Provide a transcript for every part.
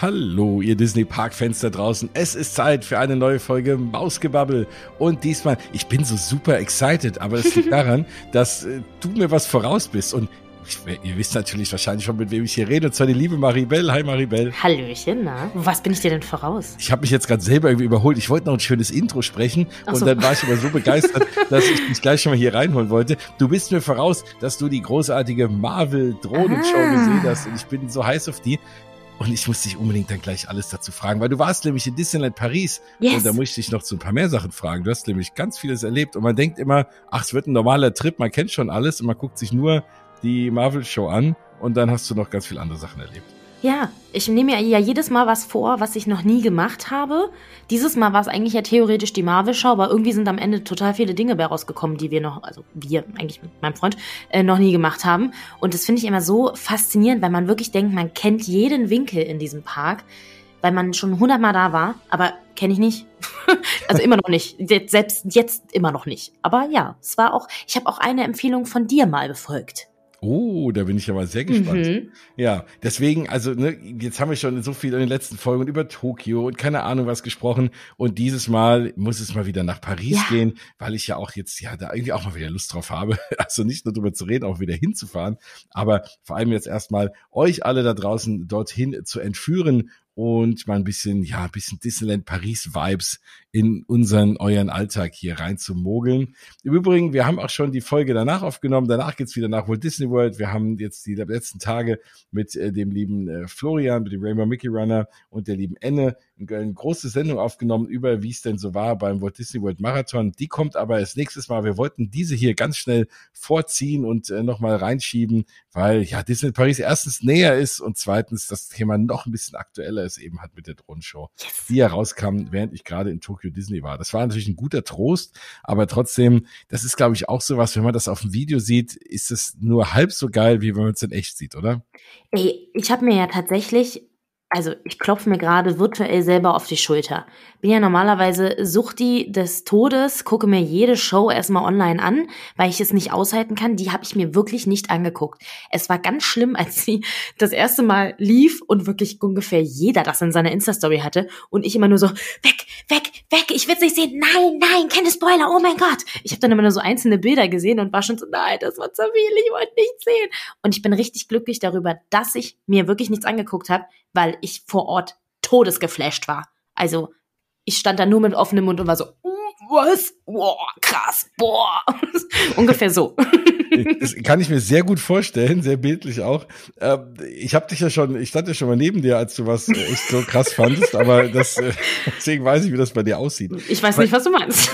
Hallo, ihr Disney Park-Fans da draußen. Es ist Zeit für eine neue Folge Mausgebabbel. Und diesmal, ich bin so super excited, aber es liegt daran, dass äh, du mir was voraus bist. Und ich, ihr wisst natürlich wahrscheinlich schon, mit wem ich hier rede. Und zwar die liebe Maribel. Hi Maribel. Hallöchen, na? Was bin ich dir denn voraus? Ich habe mich jetzt gerade selber irgendwie überholt. Ich wollte noch ein schönes Intro sprechen. Ach und so. dann war ich aber so begeistert, dass ich mich gleich schon mal hier reinholen wollte. Du bist mir voraus, dass du die großartige Marvel-Drohnenshow ah. gesehen hast. Und ich bin so heiß auf die. Und ich muss dich unbedingt dann gleich alles dazu fragen, weil du warst nämlich in Disneyland Paris. Yes. Und da muss ich dich noch zu ein paar mehr Sachen fragen. Du hast nämlich ganz vieles erlebt. Und man denkt immer, ach, es wird ein normaler Trip, man kennt schon alles und man guckt sich nur die Marvel-Show an. Und dann hast du noch ganz viele andere Sachen erlebt. Ja, ich nehme ja jedes Mal was vor, was ich noch nie gemacht habe. Dieses Mal war es eigentlich ja theoretisch die Marvel-Show, aber irgendwie sind am Ende total viele Dinge bei rausgekommen, die wir noch, also wir eigentlich mit meinem Freund, äh, noch nie gemacht haben. Und das finde ich immer so faszinierend, weil man wirklich denkt, man kennt jeden Winkel in diesem Park, weil man schon hundertmal da war, aber kenne ich nicht. also immer noch nicht. Selbst jetzt immer noch nicht. Aber ja, es war auch, ich habe auch eine Empfehlung von dir mal befolgt. Oh, da bin ich aber sehr gespannt. Mhm. Ja, deswegen, also ne, jetzt haben wir schon so viel in den letzten Folgen über Tokio und keine Ahnung was gesprochen. Und dieses Mal muss es mal wieder nach Paris ja. gehen, weil ich ja auch jetzt ja da irgendwie auch mal wieder Lust drauf habe. Also nicht nur drüber zu reden, auch wieder hinzufahren, aber vor allem jetzt erstmal euch alle da draußen dorthin zu entführen und mal ein bisschen, ja, ein bisschen Disneyland Paris Vibes in unseren, euren Alltag hier rein zu mogeln. Im Übrigen, wir haben auch schon die Folge danach aufgenommen. Danach geht's wieder nach Walt Disney World. Wir haben jetzt die letzten Tage mit äh, dem lieben äh, Florian, mit dem Rainbow Mickey Runner und der lieben Enne eine große Sendung aufgenommen über, wie es denn so war beim Walt Disney World Marathon. Die kommt aber als nächstes Mal. Wir wollten diese hier ganz schnell vorziehen und äh, nochmal reinschieben, weil ja Disney Paris erstens näher ist und zweitens das Thema noch ein bisschen aktueller ist eben hat mit der Drohnenshow, yes. die herauskam, während ich gerade in Tokyo Disney war. Das war natürlich ein guter Trost, aber trotzdem, das ist glaube ich auch sowas, wenn man das auf dem Video sieht, ist es nur halb so geil, wie wenn man es in echt sieht, oder? Ey, ich habe mir ja tatsächlich also ich klopfe mir gerade virtuell selber auf die Schulter. Bin ja normalerweise Suchti des Todes, gucke mir jede Show erstmal online an, weil ich es nicht aushalten kann. Die habe ich mir wirklich nicht angeguckt. Es war ganz schlimm, als sie das erste Mal lief und wirklich ungefähr jeder das in seiner Insta-Story hatte und ich immer nur so, weg, weg, weg, ich will's nicht sehen, nein, nein, keine Spoiler, oh mein Gott. Ich habe dann immer nur so einzelne Bilder gesehen und war schon so, nein, das war zu viel, ich wollte nichts sehen. Und ich bin richtig glücklich darüber, dass ich mir wirklich nichts angeguckt habe, weil ich vor Ort todesgeflasht war. Also ich stand da nur mit offenem Mund und war so, uh, was? Boah, krass, boah. Ungefähr so. Das kann ich mir sehr gut vorstellen, sehr bildlich auch. Ähm, ich habe dich ja schon, ich stand ja schon mal neben dir, als du was echt so krass fandest, aber das, äh, deswegen weiß ich, wie das bei dir aussieht. Ich weiß nicht, was du meinst.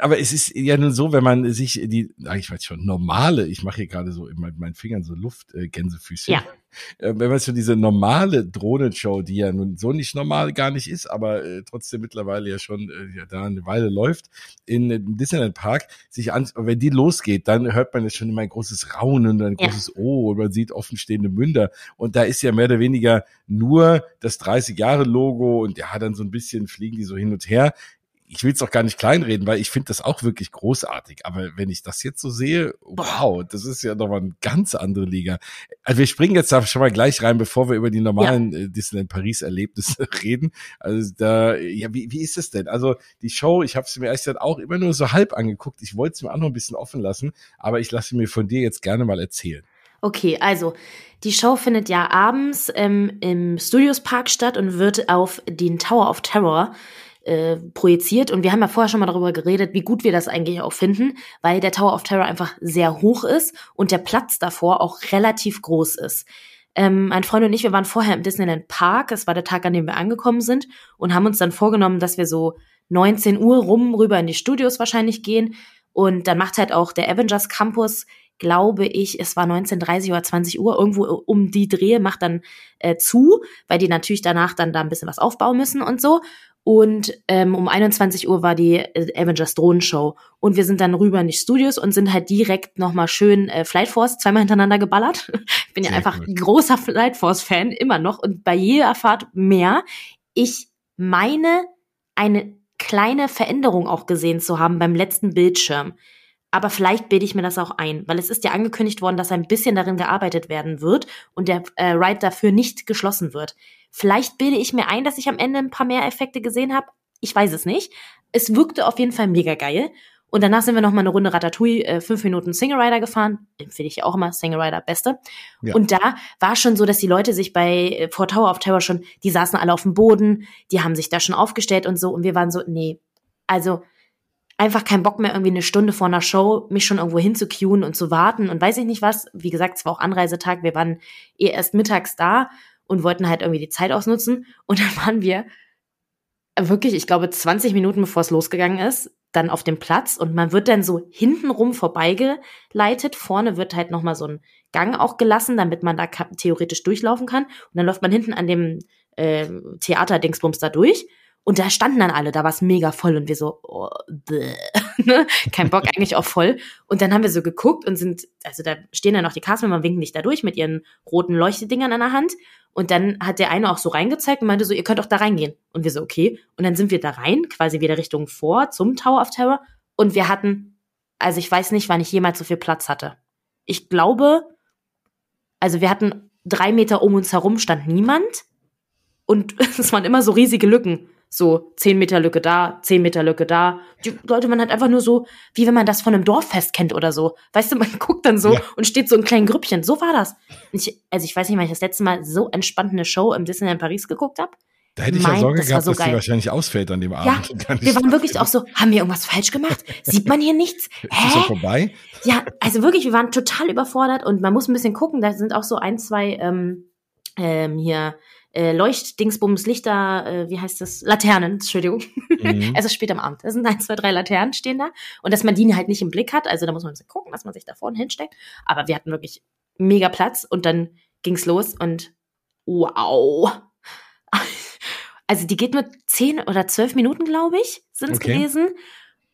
aber es ist ja nun so, wenn man sich die, ich weiß schon, normale, ich mache hier gerade so in meinen Fingern so Luftgänsefüßchen. Ja. Äh, wenn man so diese normale Drohnenshow, die ja nun so nicht normal gar nicht ist, aber äh, trotzdem mittlerweile ja schon äh, ja, da eine Weile läuft, in, Disneyland Park, sich an, wenn die losgeht, dann hört man jetzt schon immer ein großes Raunen und ein ja. großes Oh und man sieht offenstehende Münder. Und da ist ja mehr oder weniger nur das 30 Jahre Logo und ja, dann so ein bisschen fliegen die so hin und her ich will es auch gar nicht kleinreden, weil ich finde das auch wirklich großartig. Aber wenn ich das jetzt so sehe, wow, das ist ja nochmal eine ganz andere Liga. Also wir springen jetzt da schon mal gleich rein, bevor wir über die normalen ja. äh, Disneyland Paris Erlebnisse reden. Also da, ja, wie, wie ist es denn? Also die Show, ich habe sie mir erst auch immer nur so halb angeguckt. Ich wollte es mir auch noch ein bisschen offen lassen, aber ich lasse mir von dir jetzt gerne mal erzählen. Okay, also die Show findet ja abends ähm, im Studios Park statt und wird auf den Tower of Terror äh, projiziert. Und wir haben ja vorher schon mal darüber geredet, wie gut wir das eigentlich auch finden, weil der Tower of Terror einfach sehr hoch ist und der Platz davor auch relativ groß ist. Ähm, mein Freund und ich, wir waren vorher im Disneyland Park. Es war der Tag, an dem wir angekommen sind und haben uns dann vorgenommen, dass wir so 19 Uhr rum rüber in die Studios wahrscheinlich gehen. Und dann macht halt auch der Avengers Campus, glaube ich, es war 19.30 oder 20 Uhr, irgendwo um die Drehe macht dann äh, zu, weil die natürlich danach dann da ein bisschen was aufbauen müssen und so. Und ähm, um 21 Uhr war die äh, Avengers Drohnenshow. Und wir sind dann rüber in die Studios und sind halt direkt nochmal schön äh, Flight Force zweimal hintereinander geballert. ich bin ja einfach cool. großer Flight Force-Fan, immer noch. Und bei jeder Fahrt mehr. Ich meine, eine kleine Veränderung auch gesehen zu haben beim letzten Bildschirm. Aber vielleicht bilde ich mir das auch ein, weil es ist ja angekündigt worden, dass ein bisschen darin gearbeitet werden wird und der äh, Ride dafür nicht geschlossen wird. Vielleicht bilde ich mir ein, dass ich am Ende ein paar mehr Effekte gesehen habe. Ich weiß es nicht. Es wirkte auf jeden Fall mega geil. Und danach sind wir noch mal eine Runde Ratatouille, äh, fünf Minuten Single Rider gefahren. Empfehle ich ja auch immer, Single Rider, beste. Ja. Und da war schon so, dass die Leute sich bei äh, vor Tower of Terror schon, die saßen alle auf dem Boden, die haben sich da schon aufgestellt und so. Und wir waren so, nee, also einfach keinen Bock mehr, irgendwie eine Stunde vor einer Show mich schon irgendwo hinzuqueuen und zu warten und weiß ich nicht was. Wie gesagt, es war auch Anreisetag. Wir waren eh erst mittags da und wollten halt irgendwie die Zeit ausnutzen. Und dann waren wir wirklich, ich glaube, 20 Minuten bevor es losgegangen ist, dann auf dem Platz und man wird dann so hintenrum vorbeigeleitet. Vorne wird halt nochmal so ein Gang auch gelassen, damit man da theoretisch durchlaufen kann. Und dann läuft man hinten an dem äh, Theater-Dingsbums da durch. Und da standen dann alle, da war es mega voll und wir so, oh, ne? kein Bock eigentlich auch voll. Und dann haben wir so geguckt und sind, also da stehen dann noch die Castmember, winken nicht da durch mit ihren roten Leuchtedingern an der Hand. Und dann hat der eine auch so reingezeigt und meinte so, ihr könnt auch da reingehen. Und wir so, okay. Und dann sind wir da rein, quasi wieder Richtung vor zum Tower of Terror. Und wir hatten, also ich weiß nicht, wann ich jemals so viel Platz hatte. Ich glaube, also wir hatten drei Meter um uns herum stand niemand. Und es waren immer so riesige Lücken. So zehn Meter Lücke da, zehn Meter Lücke da. Die Leute, man hat einfach nur so, wie wenn man das von einem Dorffest kennt oder so. Weißt du, man guckt dann so ja. und steht so in kleinen Grüppchen. So war das. Ich, also ich weiß nicht, wann ich das letzte Mal so entspannt eine Show im Disneyland Paris geguckt habe. Da hätte ich mein, ja Sorge gehabt, so dass geil. die wahrscheinlich ausfällt an dem Abend. Ja, wir waren wirklich auch so, haben wir irgendwas falsch gemacht? Sieht man hier nichts? Hä? Ist das vorbei? Ja, also wirklich, wir waren total überfordert und man muss ein bisschen gucken, da sind auch so ein, zwei ähm, ähm, hier äh, Leuchtdingsbums, Lichter, äh, wie heißt das? Laternen, Entschuldigung. Mhm. es ist spät am Abend. Es sind ein, zwei, drei Laternen stehen da. Und dass man die halt nicht im Blick hat, also da muss man gucken, dass man sich da vorne hinsteckt. Aber wir hatten wirklich mega Platz und dann ging's los und wow. Also die geht nur zehn oder zwölf Minuten, glaube ich, sind's okay. gewesen.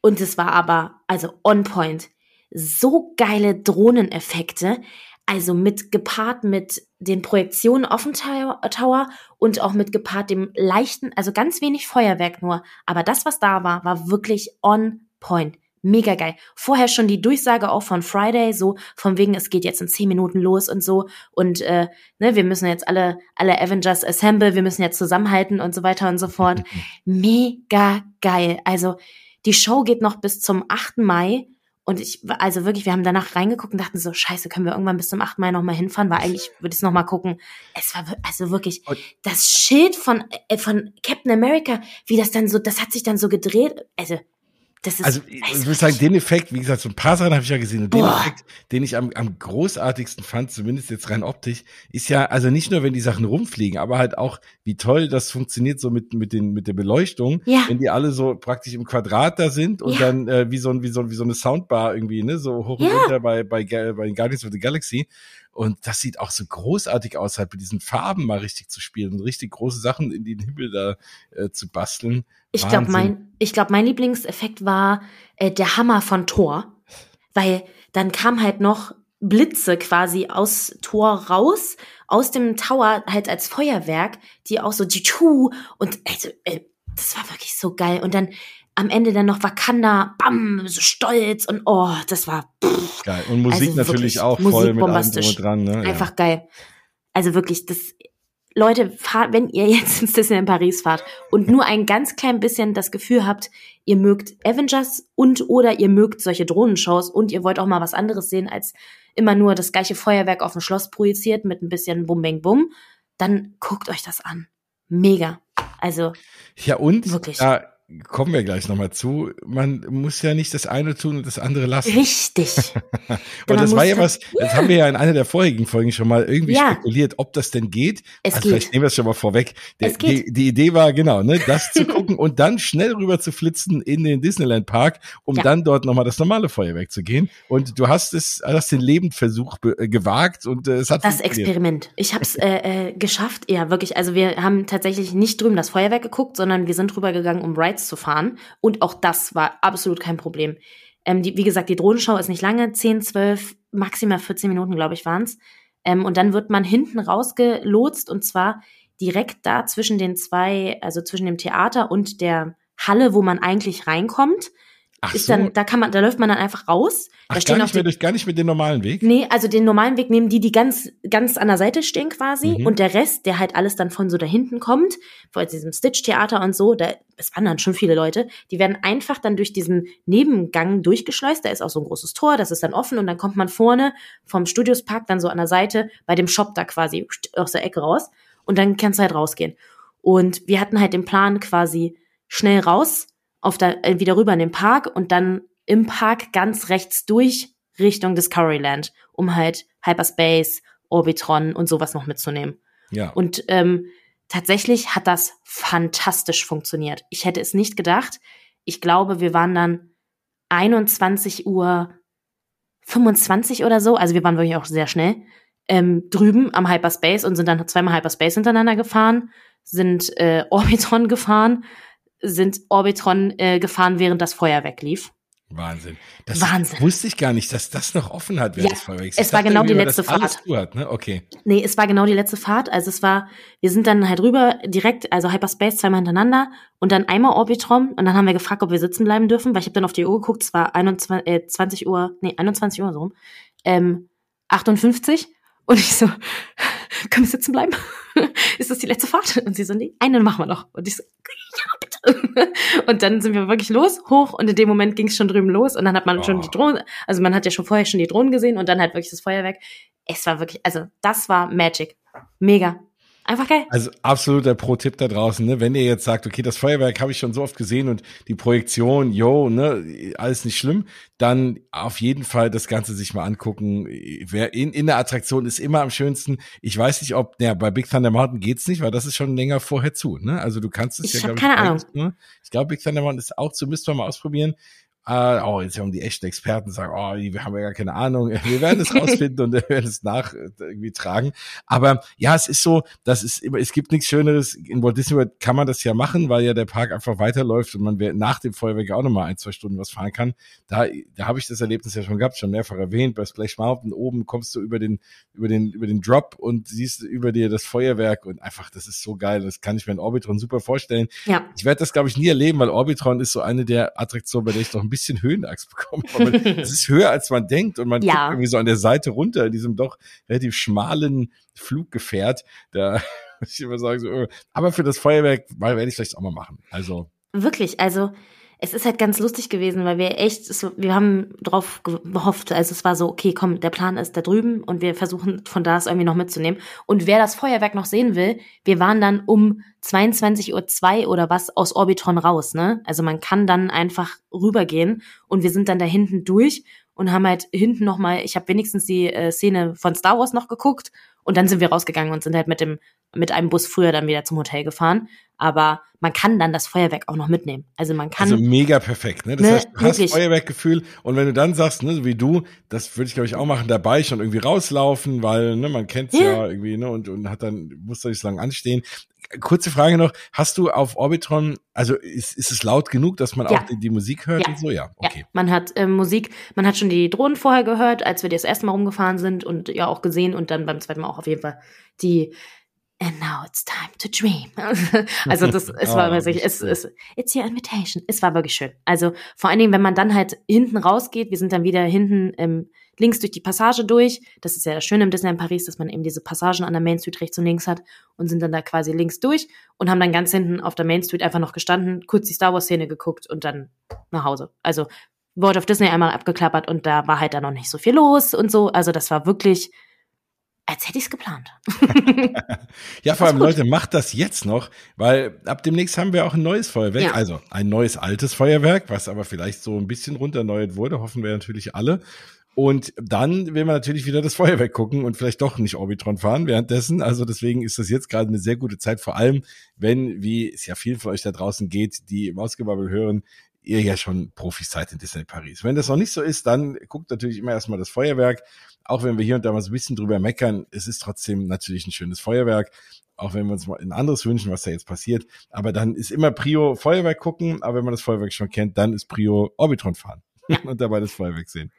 Und es war aber, also on point. So geile Drohneneffekte. Also mit gepaart mit den Projektionen auf dem Tower und auch mit gepaart dem leichten, also ganz wenig Feuerwerk nur. Aber das, was da war, war wirklich on point. Mega geil. Vorher schon die Durchsage auch von Friday, so von wegen, es geht jetzt in zehn Minuten los und so. Und äh, ne, wir müssen jetzt alle, alle Avengers assemble, wir müssen jetzt zusammenhalten und so weiter und so fort. Mega geil. Also die Show geht noch bis zum 8. Mai. Und ich, also wirklich, wir haben danach reingeguckt und dachten so, scheiße, können wir irgendwann bis zum 8. Mai nochmal hinfahren? Weil eigentlich würde ich es nochmal gucken. Es war also wirklich, das Schild von, äh, von Captain America, wie das dann so, das hat sich dann so gedreht. Also, das ist, also ich würde sagen, den Effekt, wie gesagt, so ein paar Sachen habe ich ja gesehen. Und den. Effekt, den ich am, am großartigsten fand, zumindest jetzt rein optisch, ist ja, also nicht nur, wenn die Sachen rumfliegen, aber halt auch, wie toll das funktioniert so mit, mit, den, mit der Beleuchtung, ja. wenn die alle so praktisch im Quadrat da sind und ja. dann äh, wie, so ein, wie, so, wie so eine Soundbar irgendwie, ne, so hoch und ja. runter bei, bei, bei Guardians of the Galaxy. Und das sieht auch so großartig aus, halt mit diesen Farben mal richtig zu spielen und richtig große Sachen in den Himmel da äh, zu basteln. Ich glaube, mein, ich glaube, mein Lieblingseffekt war äh, der Hammer von Thor, weil dann kam halt noch Blitze quasi aus Tor raus, aus dem Tower halt als Feuerwerk, die auch so tschu und also, äh, das war wirklich so geil. Und dann am Ende dann noch Wakanda, bam, so stolz und oh, das war pff. geil. Und Musik also natürlich auch Musik voll mit allem dran. Ne? Einfach ja. geil. Also wirklich, das, Leute, fahrt, wenn ihr jetzt ins Disney in Paris fahrt und nur ein ganz klein bisschen das Gefühl habt, ihr mögt Avengers und oder ihr mögt solche Drohnenshows und ihr wollt auch mal was anderes sehen als immer nur das gleiche Feuerwerk auf dem Schloss projiziert mit ein bisschen Bum Bang Bum, dann guckt euch das an. Mega. Also ja und wirklich. Da kommen wir gleich nochmal zu. Man muss ja nicht das eine tun und das andere lassen. Richtig. und das war ja was, das haben wir ja in einer der vorigen Folgen schon mal irgendwie ja. spekuliert, ob das denn geht. Es also geht. vielleicht nehmen wir es schon mal vorweg. Der, es geht. Die, die, Idee war genau, ne, das zu gucken und dann schnell rüber zu flitzen in den Disneyland Park, um ja. dann dort nochmal das normale Feuerwerk zu gehen. Und du hast es, hast den Lebendversuch äh, gewagt und äh, es hat das Experiment. Ich habe es äh, äh, geschafft, ja wirklich. Also wir haben tatsächlich nicht drüben das Feuerwerk geguckt, sondern wir sind drüber gegangen, um Rides Rides zu fahren. Und auch das war absolut kein Problem. Ähm, die, wie gesagt, die Drohnenschau ist nicht lange, 10, 12, maximal 14 Minuten, glaube ich, waren's. Ähm, und dann wird man hinten rausgelotst und zwar direkt da zwischen den zwei, also zwischen dem Theater und der Halle, wo man eigentlich reinkommt. Ach ist so. dann, da kann man, da läuft man dann einfach raus. Ach, da stehen gar nicht mehr durch, gar nicht mit dem normalen Weg? Nee, also den normalen Weg nehmen die, die ganz, ganz an der Seite stehen quasi. Mhm. Und der Rest, der halt alles dann von so da hinten kommt, vor diesem Stitch-Theater und so, da, es waren dann schon viele Leute, die werden einfach dann durch diesen Nebengang durchgeschleust. Da ist auch so ein großes Tor, das ist dann offen und dann kommt man vorne vom Studiospark dann so an der Seite bei dem Shop da quasi aus der Ecke raus und dann kannst du halt rausgehen. Und wir hatten halt den Plan quasi schnell raus, auf der, äh, wieder rüber in den Park und dann im Park ganz rechts durch Richtung Discoveryland, um halt Hyperspace, Orbitron und sowas noch mitzunehmen. Ja. Und ähm, tatsächlich hat das fantastisch funktioniert. Ich hätte es nicht gedacht. Ich glaube, wir waren dann 21 Uhr 25 oder so, also wir waren wirklich auch sehr schnell, ähm, drüben am Hyperspace und sind dann zweimal Hyperspace hintereinander gefahren, sind äh, Orbitron gefahren, sind Orbitron äh, gefahren, während das Feuerwerk lief. Wahnsinn. Das Wahnsinn. wusste ich gar nicht, dass das noch offen hat während ja, des Feuerwerks. Es war genau die letzte Fahrt. Hat, ne? Okay. Nee, es war genau die letzte Fahrt. Also es war, wir sind dann halt rüber direkt, also Hyperspace zweimal hintereinander und dann einmal Orbitron und dann haben wir gefragt, ob wir sitzen bleiben dürfen, weil ich habe dann auf die Uhr geguckt, es war 21, äh, 20 Uhr, nee, 21 Uhr so rum, ähm, 58 und ich so, können wir sitzen bleiben? ist das die letzte Fahrt? Und sie so, nee, eine machen wir noch. Und ich so, ja, bitte. Und dann sind wir wirklich los, hoch und in dem Moment ging es schon drüben los und dann hat man oh. schon die Drohnen, also man hat ja schon vorher schon die Drohnen gesehen und dann halt wirklich das Feuerwerk. Es war wirklich, also das war Magic. Mega. Einfach geil. Also absoluter Pro-Tipp da draußen, ne? Wenn ihr jetzt sagt, okay, das Feuerwerk habe ich schon so oft gesehen und die Projektion, yo, ne, alles nicht schlimm, dann auf jeden Fall das Ganze sich mal angucken. Wer in, in der Attraktion ist immer am schönsten. Ich weiß nicht, ob, ja, bei Big Thunder Mountain geht's nicht, weil das ist schon länger vorher zu, ne? Also du kannst es ich ja, glaube ich, keine Ahnung. Ne? Ich glaube, Big Thunder Mountain ist auch zu, müsst ihr mal ausprobieren. Uh, oh, jetzt haben die echten Experten sagen, oh, wir haben ja gar keine Ahnung. Wir werden es rausfinden und wir werden es nach äh, irgendwie tragen. Aber ja, es ist so, das ist immer, es gibt nichts Schöneres. In Walt Disney World kann man das ja machen, weil ja der Park einfach weiterläuft und man nach dem Feuerwerk auch nochmal ein, zwei Stunden was fahren kann. Da, da habe ich das Erlebnis ja schon gehabt, schon mehrfach erwähnt. Bei Splash Mountain oben kommst du über den, über den, über den Drop und siehst über dir das Feuerwerk und einfach, das ist so geil. Das kann ich mir in Orbitron super vorstellen. Ja. Ich werde das, glaube ich, nie erleben, weil Orbitron ist so eine der Attraktionen, bei der ich noch ein bisschen Höhenangst bekommen. Aber es ist höher, als man denkt und man ja. guckt irgendwie so an der Seite runter in diesem doch relativ schmalen Fluggefährt. Da muss ich immer sagen, so, oh. aber für das Feuerwerk werde ich vielleicht auch mal machen. Also. Wirklich, also es ist halt ganz lustig gewesen, weil wir echt, wir haben drauf gehofft, also es war so, okay, komm, der Plan ist da drüben und wir versuchen von da es irgendwie noch mitzunehmen. Und wer das Feuerwerk noch sehen will, wir waren dann um 22.02 Uhr oder was aus Orbitron raus, ne? Also man kann dann einfach rübergehen und wir sind dann da hinten durch und haben halt hinten nochmal, ich habe wenigstens die äh, Szene von Star Wars noch geguckt und dann sind wir rausgegangen und sind halt mit dem mit einem Bus früher dann wieder zum Hotel gefahren. Aber man kann dann das Feuerwerk auch noch mitnehmen. Also man kann. Also mega perfekt, ne? Das ne, heißt, du hast Feuerwerkgefühl und wenn du dann sagst, ne, so wie du, das würde ich glaube ich auch machen, dabei schon irgendwie rauslaufen, weil ne, man kennt's ja. ja irgendwie, ne, und, und hat dann muss da nicht so lange anstehen. Kurze Frage noch, hast du auf Orbitron, also ist, ist es laut genug, dass man ja. auch die, die, Musik hört ja. und so? Ja, okay. Ja. Man hat äh, Musik, man hat schon die Drohnen vorher gehört, als wir das erste Mal rumgefahren sind und ja auch gesehen und dann beim zweiten Mal auch auf jeden Fall die And now it's time to dream. also das, es war oh, wirklich, es, es, it's your invitation. Es war wirklich schön. Also vor allen Dingen, wenn man dann halt hinten rausgeht, wir sind dann wieder hinten ähm, links durch die Passage durch. Das ist ja das Schöne im Disneyland Paris, dass man eben diese Passagen an der Main Street rechts und links hat und sind dann da quasi links durch und haben dann ganz hinten auf der Main Street einfach noch gestanden, kurz die Star Wars Szene geguckt und dann nach Hause. Also World of Disney einmal abgeklappert und da war halt dann noch nicht so viel los und so. Also das war wirklich als hätte ich es geplant. ja, vor allem, Leute, macht das jetzt noch, weil ab demnächst haben wir auch ein neues Feuerwerk, ja. also ein neues altes Feuerwerk, was aber vielleicht so ein bisschen runterneuert wurde, hoffen wir natürlich alle. Und dann will man natürlich wieder das Feuerwerk gucken und vielleicht doch nicht Orbitron fahren währenddessen. Also deswegen ist das jetzt gerade eine sehr gute Zeit, vor allem wenn, wie es ja vielen von euch da draußen geht, die Mausgebabbel hören, ihr ja schon Profis seid in Disney Paris. Wenn das noch nicht so ist, dann guckt natürlich immer erstmal das Feuerwerk. Auch wenn wir hier und da mal so ein bisschen drüber meckern, es ist trotzdem natürlich ein schönes Feuerwerk. Auch wenn wir uns mal ein anderes wünschen, was da jetzt passiert. Aber dann ist immer Prio Feuerwerk gucken. Aber wenn man das Feuerwerk schon kennt, dann ist Prio Orbitron fahren und dabei das Feuerwerk sehen.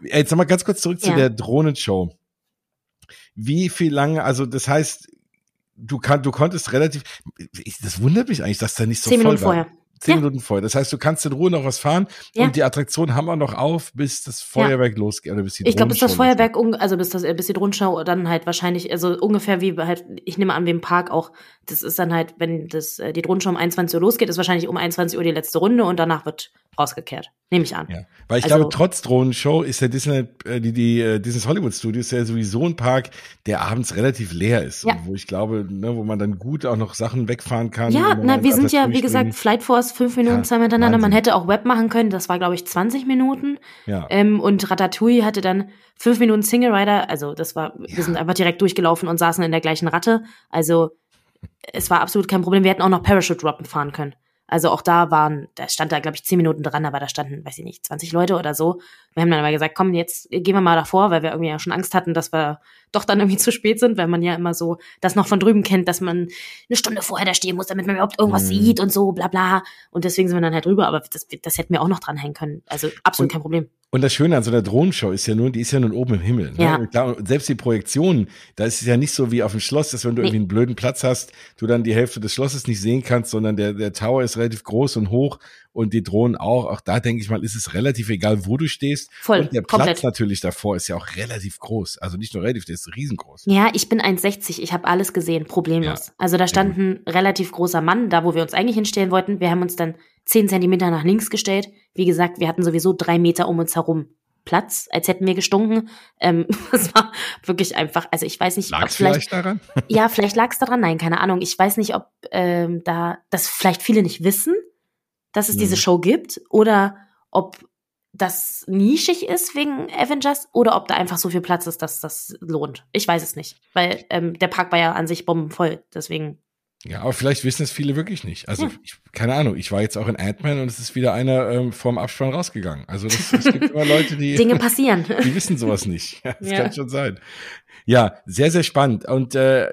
Jetzt nochmal ganz kurz zurück ja. zu der Drohnenshow. Wie viel lange, also das heißt, du, kann, du konntest relativ, das wundert mich eigentlich, dass da nicht so Zehn voll Minuten war. vorher Zehn ja. Minuten vorher. Das heißt, du kannst in Ruhe noch was fahren ja. und die Attraktionen haben wir noch auf, bis das Feuerwerk ja. losgeht oder bis die Ich glaube, bis das Feuerwerk, also bis das, bis die Rundschau dann halt wahrscheinlich, also ungefähr wie halt, ich nehme an, wie im Park auch, das ist dann halt, wenn das, äh, die Rundschau um 21 Uhr losgeht, ist wahrscheinlich um 21 Uhr die letzte Runde und danach wird rausgekehrt. Nehme ich an. Ja. Weil ich also, glaube, trotz Drohnenshow ist der Disney, äh, die, die äh, Disney Hollywood Studios ja sowieso ein Park, der abends relativ leer ist. Ja. Wo ich glaube, ne, wo man dann gut auch noch Sachen wegfahren kann. Ja, na, wir sind ja, wie gesagt, Flight Force fünf Minuten, ja, zwei miteinander. Wahnsinn. Man hätte auch Web machen können. Das war, glaube ich, 20 Minuten. Ja. Ähm, und Ratatouille hatte dann fünf Minuten Single Rider. Also, das war, ja. wir sind einfach direkt durchgelaufen und saßen in der gleichen Ratte. Also, es war absolut kein Problem. Wir hätten auch noch Parachute droppen fahren können. Also auch da waren, da stand da, glaube ich, zehn Minuten dran, aber da standen, weiß ich nicht, 20 Leute oder so. Wir haben dann aber gesagt, komm, jetzt gehen wir mal davor, weil wir irgendwie ja schon Angst hatten, dass wir doch dann irgendwie zu spät sind, weil man ja immer so das noch von drüben kennt, dass man eine Stunde vorher da stehen muss, damit man überhaupt irgendwas mhm. sieht und so, bla bla. Und deswegen sind wir dann halt drüber, aber das, das hätten wir auch noch dranhängen können. Also absolut und, kein Problem. Und das Schöne an so einer Drohnenshow ist ja nur, die ist ja nun oben im Himmel. Ne? Ja. Und klar, selbst die Projektionen, da ist es ja nicht so wie auf dem Schloss, dass wenn du nee. irgendwie einen blöden Platz hast, du dann die Hälfte des Schlosses nicht sehen kannst, sondern der, der Tower ist relativ groß und hoch und die Drohnen auch. Auch da denke ich mal, ist es relativ egal, wo du stehst. Voll, und der komplett. Platz natürlich davor ist ja auch relativ groß. Also nicht nur relativ, der ist riesengroß. Ja, ich bin 1,60. Ich habe alles gesehen, problemlos. Ja. Also da stand ein relativ großer Mann, da wo wir uns eigentlich hinstellen wollten. Wir haben uns dann zehn Zentimeter nach links gestellt. Wie gesagt, wir hatten sowieso drei Meter um uns herum Platz, als hätten wir gestunken. Ähm, es war wirklich einfach, also ich weiß nicht. Lag es vielleicht, vielleicht daran? ja, vielleicht lag es daran, nein, keine Ahnung. Ich weiß nicht, ob ähm, da das vielleicht viele nicht wissen, dass es hm. diese mhm. Show gibt oder ob das nischig ist wegen Avengers oder ob da einfach so viel Platz ist, dass das lohnt. Ich weiß es nicht, weil ähm, der Park war ja an sich bombenvoll, deswegen ja, aber vielleicht wissen es viele wirklich nicht. Also, hm. ich, keine Ahnung, ich war jetzt auch in Ant-Man und es ist wieder einer ähm, vorm Abspann rausgegangen. Also das, es gibt immer Leute, die Dinge passieren. Die wissen sowas nicht. Ja, das ja. kann schon sein. Ja, sehr, sehr spannend. Und äh,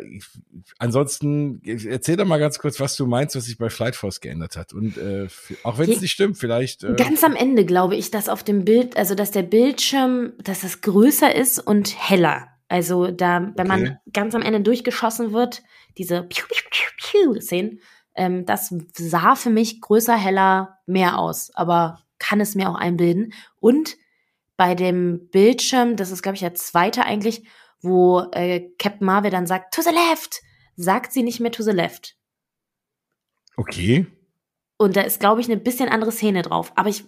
ansonsten erzähl doch mal ganz kurz, was du meinst, was sich bei Flight Force geändert hat. Und äh, auch wenn es nicht stimmt, vielleicht. Äh, ganz am Ende glaube ich, dass auf dem Bild, also dass der Bildschirm, dass das größer ist und heller. Also da, wenn okay. man ganz am Ende durchgeschossen wird, diese Piu, Piu, Piu, Piu Szenen, ähm, das sah für mich größer, heller, mehr aus. Aber kann es mir auch einbilden. Und bei dem Bildschirm, das ist, glaube ich, der zweite eigentlich, wo äh, Captain Marvel dann sagt, to the left, sagt sie nicht mehr to the left. Okay. Und da ist, glaube ich, eine bisschen andere Szene drauf. Aber ich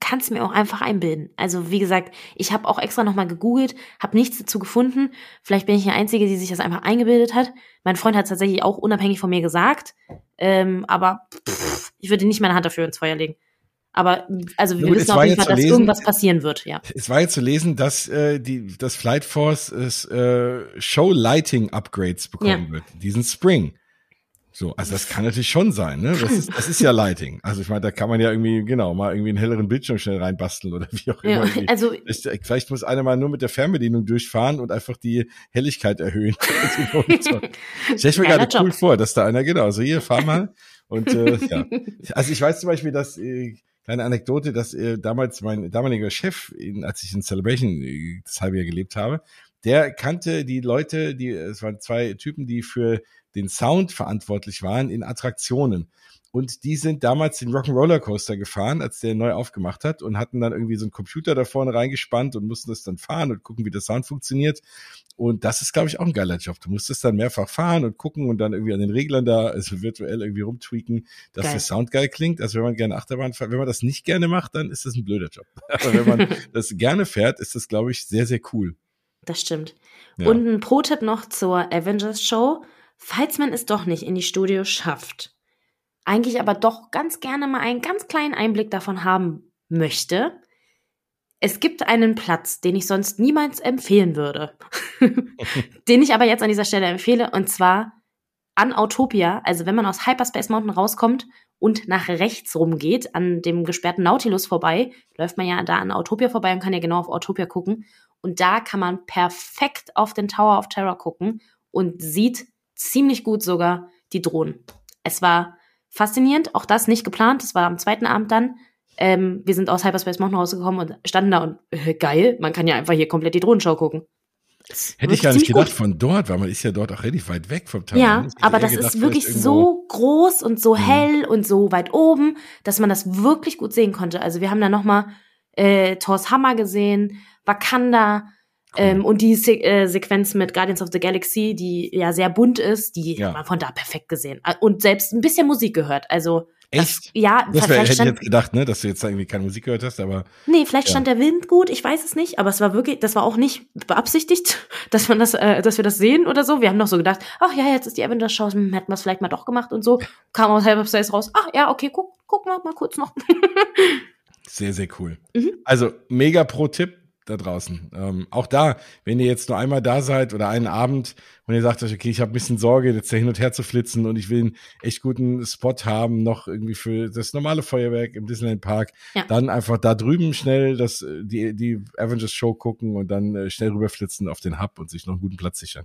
kann es mir auch einfach einbilden. Also wie gesagt, ich habe auch extra nochmal gegoogelt, habe nichts dazu gefunden. Vielleicht bin ich die Einzige, die sich das einfach eingebildet hat. Mein Freund hat es tatsächlich auch unabhängig von mir gesagt. Ähm, aber pff, ich würde nicht meine Hand dafür ins Feuer legen. Aber also wir Nun, wissen auf jeden Fall, dass lesen, irgendwas passieren wird, ja. Es war jetzt zu lesen, dass äh, die das Flight Force äh, Show Lighting Upgrades bekommen ja. wird, diesen Spring. So, also das kann natürlich schon sein, ne? Das ist, das ist ja Lighting. Also ich meine, da kann man ja irgendwie, genau, mal irgendwie einen helleren Bildschirm schnell reinbasteln oder wie auch immer. Ja, also vielleicht muss einer mal nur mit der Fernbedienung durchfahren und einfach die Helligkeit erhöhen. Stell ich mir gerade cool vor, dass da einer, genau, so hier, fahr mal. Und äh, ja. Also ich weiß zum Beispiel, dass, äh, kleine Anekdote, dass äh, damals mein damaliger Chef, in, als ich in Celebration äh, das halbe Jahr gelebt habe, der kannte die Leute, die, es waren zwei Typen, die für den Sound verantwortlich waren in Attraktionen. Und die sind damals den Rock'n'Roller Coaster gefahren, als der neu aufgemacht hat und hatten dann irgendwie so einen Computer da vorne reingespannt und mussten das dann fahren und gucken, wie der Sound funktioniert. Und das ist, glaube ich, auch ein geiler Job. Du musstest dann mehrfach fahren und gucken und dann irgendwie an den Reglern da, also virtuell irgendwie rumtweaken, dass geil. der Sound geil klingt. Also wenn man gerne Achterbahn fährt, wenn man das nicht gerne macht, dann ist das ein blöder Job. Aber wenn man das gerne fährt, ist das, glaube ich, sehr, sehr cool. Das stimmt. Ja. Und ein Pro-Tipp noch zur Avengers Show Falls man es doch nicht in die Studio schafft, eigentlich aber doch ganz gerne mal einen ganz kleinen Einblick davon haben möchte, es gibt einen Platz, den ich sonst niemals empfehlen würde, den ich aber jetzt an dieser Stelle empfehle, und zwar an Autopia, also wenn man aus Hyperspace Mountain rauskommt und nach rechts rumgeht, an dem gesperrten Nautilus vorbei, läuft man ja da an Autopia vorbei und kann ja genau auf Autopia gucken. Und da kann man perfekt auf den Tower of Terror gucken und sieht ziemlich gut sogar die Drohnen. Es war faszinierend, auch das nicht geplant, das war am zweiten Abend dann. Ähm, wir sind aus Hyperspace Mountain rausgekommen und standen da und äh, geil, man kann ja einfach hier komplett die Drohnenshow gucken. Hätte ich gar nicht gedacht gut. von dort, weil man ist ja dort auch relativ weit weg vom Tower. Ja, aber das gedacht, ist wirklich so groß und so mhm. hell und so weit oben, dass man das wirklich gut sehen konnte. Also wir haben da nochmal äh, Thors Hammer gesehen, Wakanda, ähm, und die Se äh, Sequenz mit Guardians of the Galaxy, die ja sehr bunt ist, die ja. hat man von da perfekt gesehen. Und selbst ein bisschen Musik gehört. Also Echt? Das, ja, das wär, hätte ich jetzt gedacht, ne, dass du jetzt irgendwie keine Musik gehört hast, aber. Nee, vielleicht ja. stand der Wind gut, ich weiß es nicht, aber es war wirklich, das war auch nicht beabsichtigt, dass man das, äh, dass wir das sehen oder so. Wir haben noch so gedacht, ach ja, jetzt ist die Avengers Show, hätten wir es vielleicht mal doch gemacht und so. Kam aus Hyperspace raus, ach ja, okay, guck, guck mal, mal kurz noch. sehr, sehr cool. Mhm. Also, mega Pro-Tipp da draußen. Ähm, auch da, wenn ihr jetzt nur einmal da seid oder einen Abend und ihr sagt euch, okay, ich habe ein bisschen Sorge, jetzt da hin und her zu flitzen und ich will einen echt guten Spot haben, noch irgendwie für das normale Feuerwerk im Disneyland Park, ja. dann einfach da drüben schnell das, die, die Avengers Show gucken und dann äh, schnell rüberflitzen auf den Hub und sich noch einen guten Platz sichern.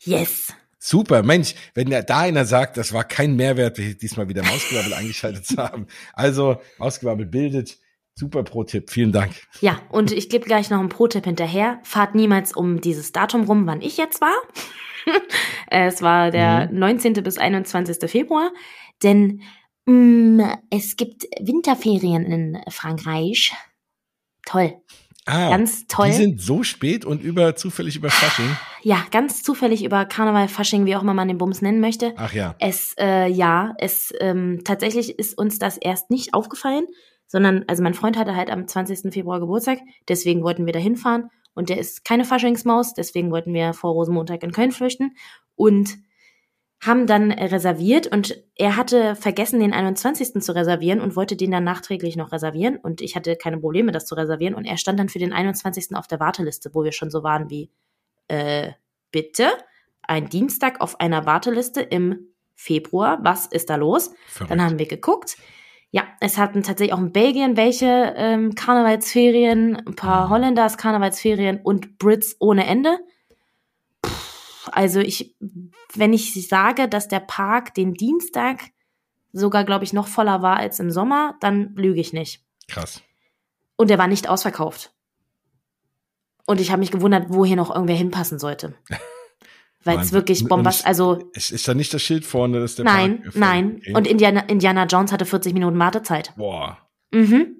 Yes. Super, Mensch, wenn da einer sagt, das war kein Mehrwert, diesmal wieder Mausgewabbel eingeschaltet zu haben. Also, Mausgewabbel bildet Super Pro-Tipp, vielen Dank. Ja, und ich gebe gleich noch einen Pro-Tipp hinterher. Fahrt niemals um dieses Datum rum, wann ich jetzt war. es war der mhm. 19. bis 21. Februar, denn mh, mm, es gibt Winterferien in Frankreich. Toll. Ah, ganz toll. Die sind so spät und über zufällig über Fasching. Ja, ganz zufällig über Karneval, Fasching, wie auch immer man den Bums nennen möchte. Ach ja. Es äh, ja, es ähm, tatsächlich ist uns das erst nicht aufgefallen sondern, also mein Freund hatte halt am 20. Februar Geburtstag, deswegen wollten wir da hinfahren und der ist keine Faschingsmaus, deswegen wollten wir vor Rosenmontag in Köln flüchten und haben dann reserviert und er hatte vergessen, den 21. zu reservieren und wollte den dann nachträglich noch reservieren und ich hatte keine Probleme, das zu reservieren und er stand dann für den 21. auf der Warteliste, wo wir schon so waren wie, äh, bitte? Ein Dienstag auf einer Warteliste im Februar, was ist da los? Verrückt. Dann haben wir geguckt, ja, es hatten tatsächlich auch in Belgien welche ähm, Karnevalsferien, ein paar mhm. Holländers Karnevalsferien und Brits ohne Ende. Puh, also ich, wenn ich sage, dass der Park den Dienstag sogar, glaube ich, noch voller war als im Sommer, dann lüge ich nicht. Krass. Und er war nicht ausverkauft. Und ich habe mich gewundert, wo hier noch irgendwer hinpassen sollte. weil es wirklich bombast, also. Ist, ist da nicht das Schild vorne, dass der Nein, Park nein. Okay. Und Indiana, Indiana Jones hatte 40 Minuten Wartezeit. Boah. Mhm.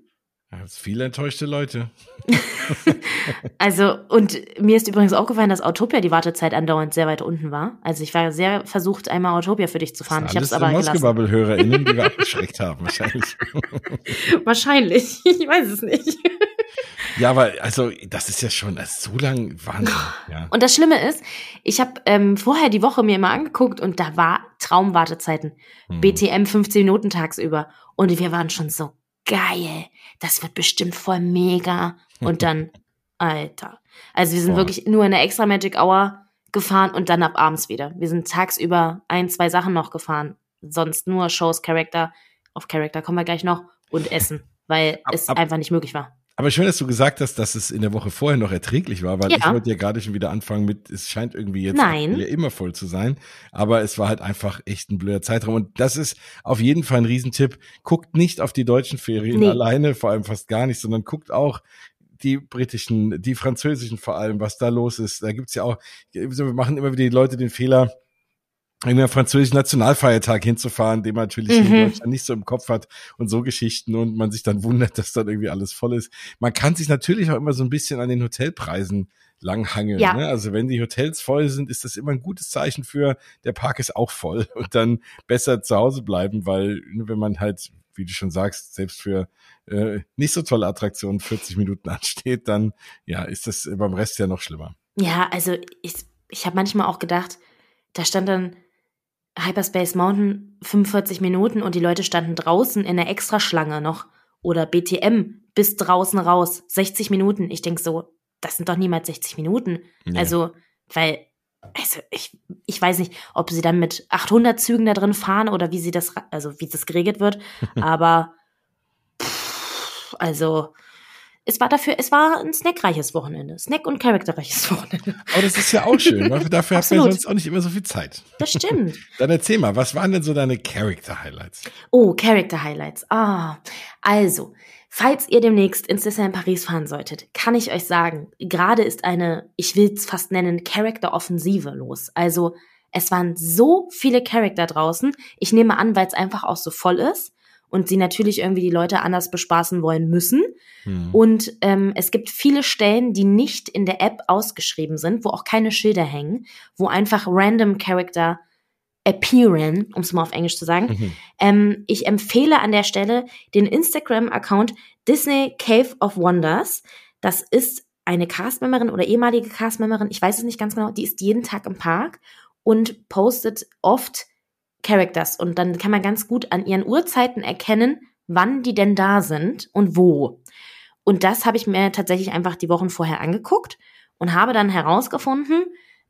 Ja, viele enttäuschte Leute. also, und mir ist übrigens aufgefallen, dass Autopia die Wartezeit andauernd sehr weit unten war. Also ich war sehr versucht, einmal Autopia für dich zu fahren. Ich habe es aber gelassen. hörerinnen die wir abgeschreckt haben, wahrscheinlich. wahrscheinlich. Ich weiß es nicht. Ja, aber also das ist ja schon so lang Wahnsinn. Ja. Und das Schlimme ist, ich habe ähm, vorher die Woche mir mal angeguckt und da war Traumwartezeiten. Hm. BTM 15 Minuten tagsüber. Und wir waren schon so geil. Das wird bestimmt voll mega. Und dann, Alter. Also wir sind Boah. wirklich nur in der Extra Magic Hour gefahren und dann ab abends wieder. Wir sind tagsüber ein, zwei Sachen noch gefahren. Sonst nur Shows, Charakter. Auf Charakter kommen wir gleich noch. Und Essen. Weil ab, es ab, einfach nicht möglich war. Aber schön, dass du gesagt hast, dass es in der Woche vorher noch erträglich war, weil ja. ich wollte ja gerade schon wieder anfangen mit, es scheint irgendwie jetzt immer voll zu sein. Aber es war halt einfach echt ein blöder Zeitraum. Und das ist auf jeden Fall ein Riesentipp. Guckt nicht auf die deutschen Ferien nee. alleine, vor allem fast gar nicht, sondern guckt auch die britischen, die französischen vor allem, was da los ist. Da gibt's ja auch, wir machen immer wieder die Leute den Fehler, irgendwie am französischen Nationalfeiertag hinzufahren, den man natürlich mhm. in Deutschland nicht so im Kopf hat und so Geschichten und man sich dann wundert, dass dann irgendwie alles voll ist. Man kann sich natürlich auch immer so ein bisschen an den Hotelpreisen langhangeln. Ja. Ne? Also wenn die Hotels voll sind, ist das immer ein gutes Zeichen für, der Park ist auch voll und dann besser zu Hause bleiben, weil wenn man halt, wie du schon sagst, selbst für äh, nicht so tolle Attraktionen 40 Minuten ansteht, dann ja, ist das beim Rest ja noch schlimmer. Ja, also ich, ich habe manchmal auch gedacht, da stand dann Hyperspace Mountain 45 Minuten und die Leute standen draußen in der Extraschlange noch. Oder BTM bis draußen raus, 60 Minuten. Ich denk so, das sind doch niemals 60 Minuten. Ja. Also, weil, also ich, ich weiß nicht, ob sie dann mit 800 Zügen da drin fahren oder wie sie das, also wie das geregelt wird. Aber, pff, also, es war dafür, es war ein snackreiches Wochenende. Snack- und charakterreiches Wochenende. Aber das ist ja auch schön, weil dafür hat man sonst auch nicht immer so viel Zeit. Das stimmt. Dann erzähl mal, was waren denn so deine Character-Highlights? Oh, Character-Highlights. Ah, also, falls ihr demnächst ins Disneyland Paris fahren solltet, kann ich euch sagen, gerade ist eine, ich will es fast nennen, Character-Offensive los. Also, es waren so viele Charakter draußen. Ich nehme an, weil es einfach auch so voll ist und sie natürlich irgendwie die Leute anders bespaßen wollen müssen. Mhm. Und ähm, es gibt viele Stellen, die nicht in der App ausgeschrieben sind, wo auch keine Schilder hängen, wo einfach random Character appearen, um es mal auf Englisch zu sagen. Mhm. Ähm, ich empfehle an der Stelle den Instagram-Account Disney Cave of Wonders. Das ist eine Castmemberin oder ehemalige Castmemberin, ich weiß es nicht ganz genau, die ist jeden Tag im Park und postet oft Characters und dann kann man ganz gut an ihren Uhrzeiten erkennen, wann die denn da sind und wo. Und das habe ich mir tatsächlich einfach die Wochen vorher angeguckt und habe dann herausgefunden,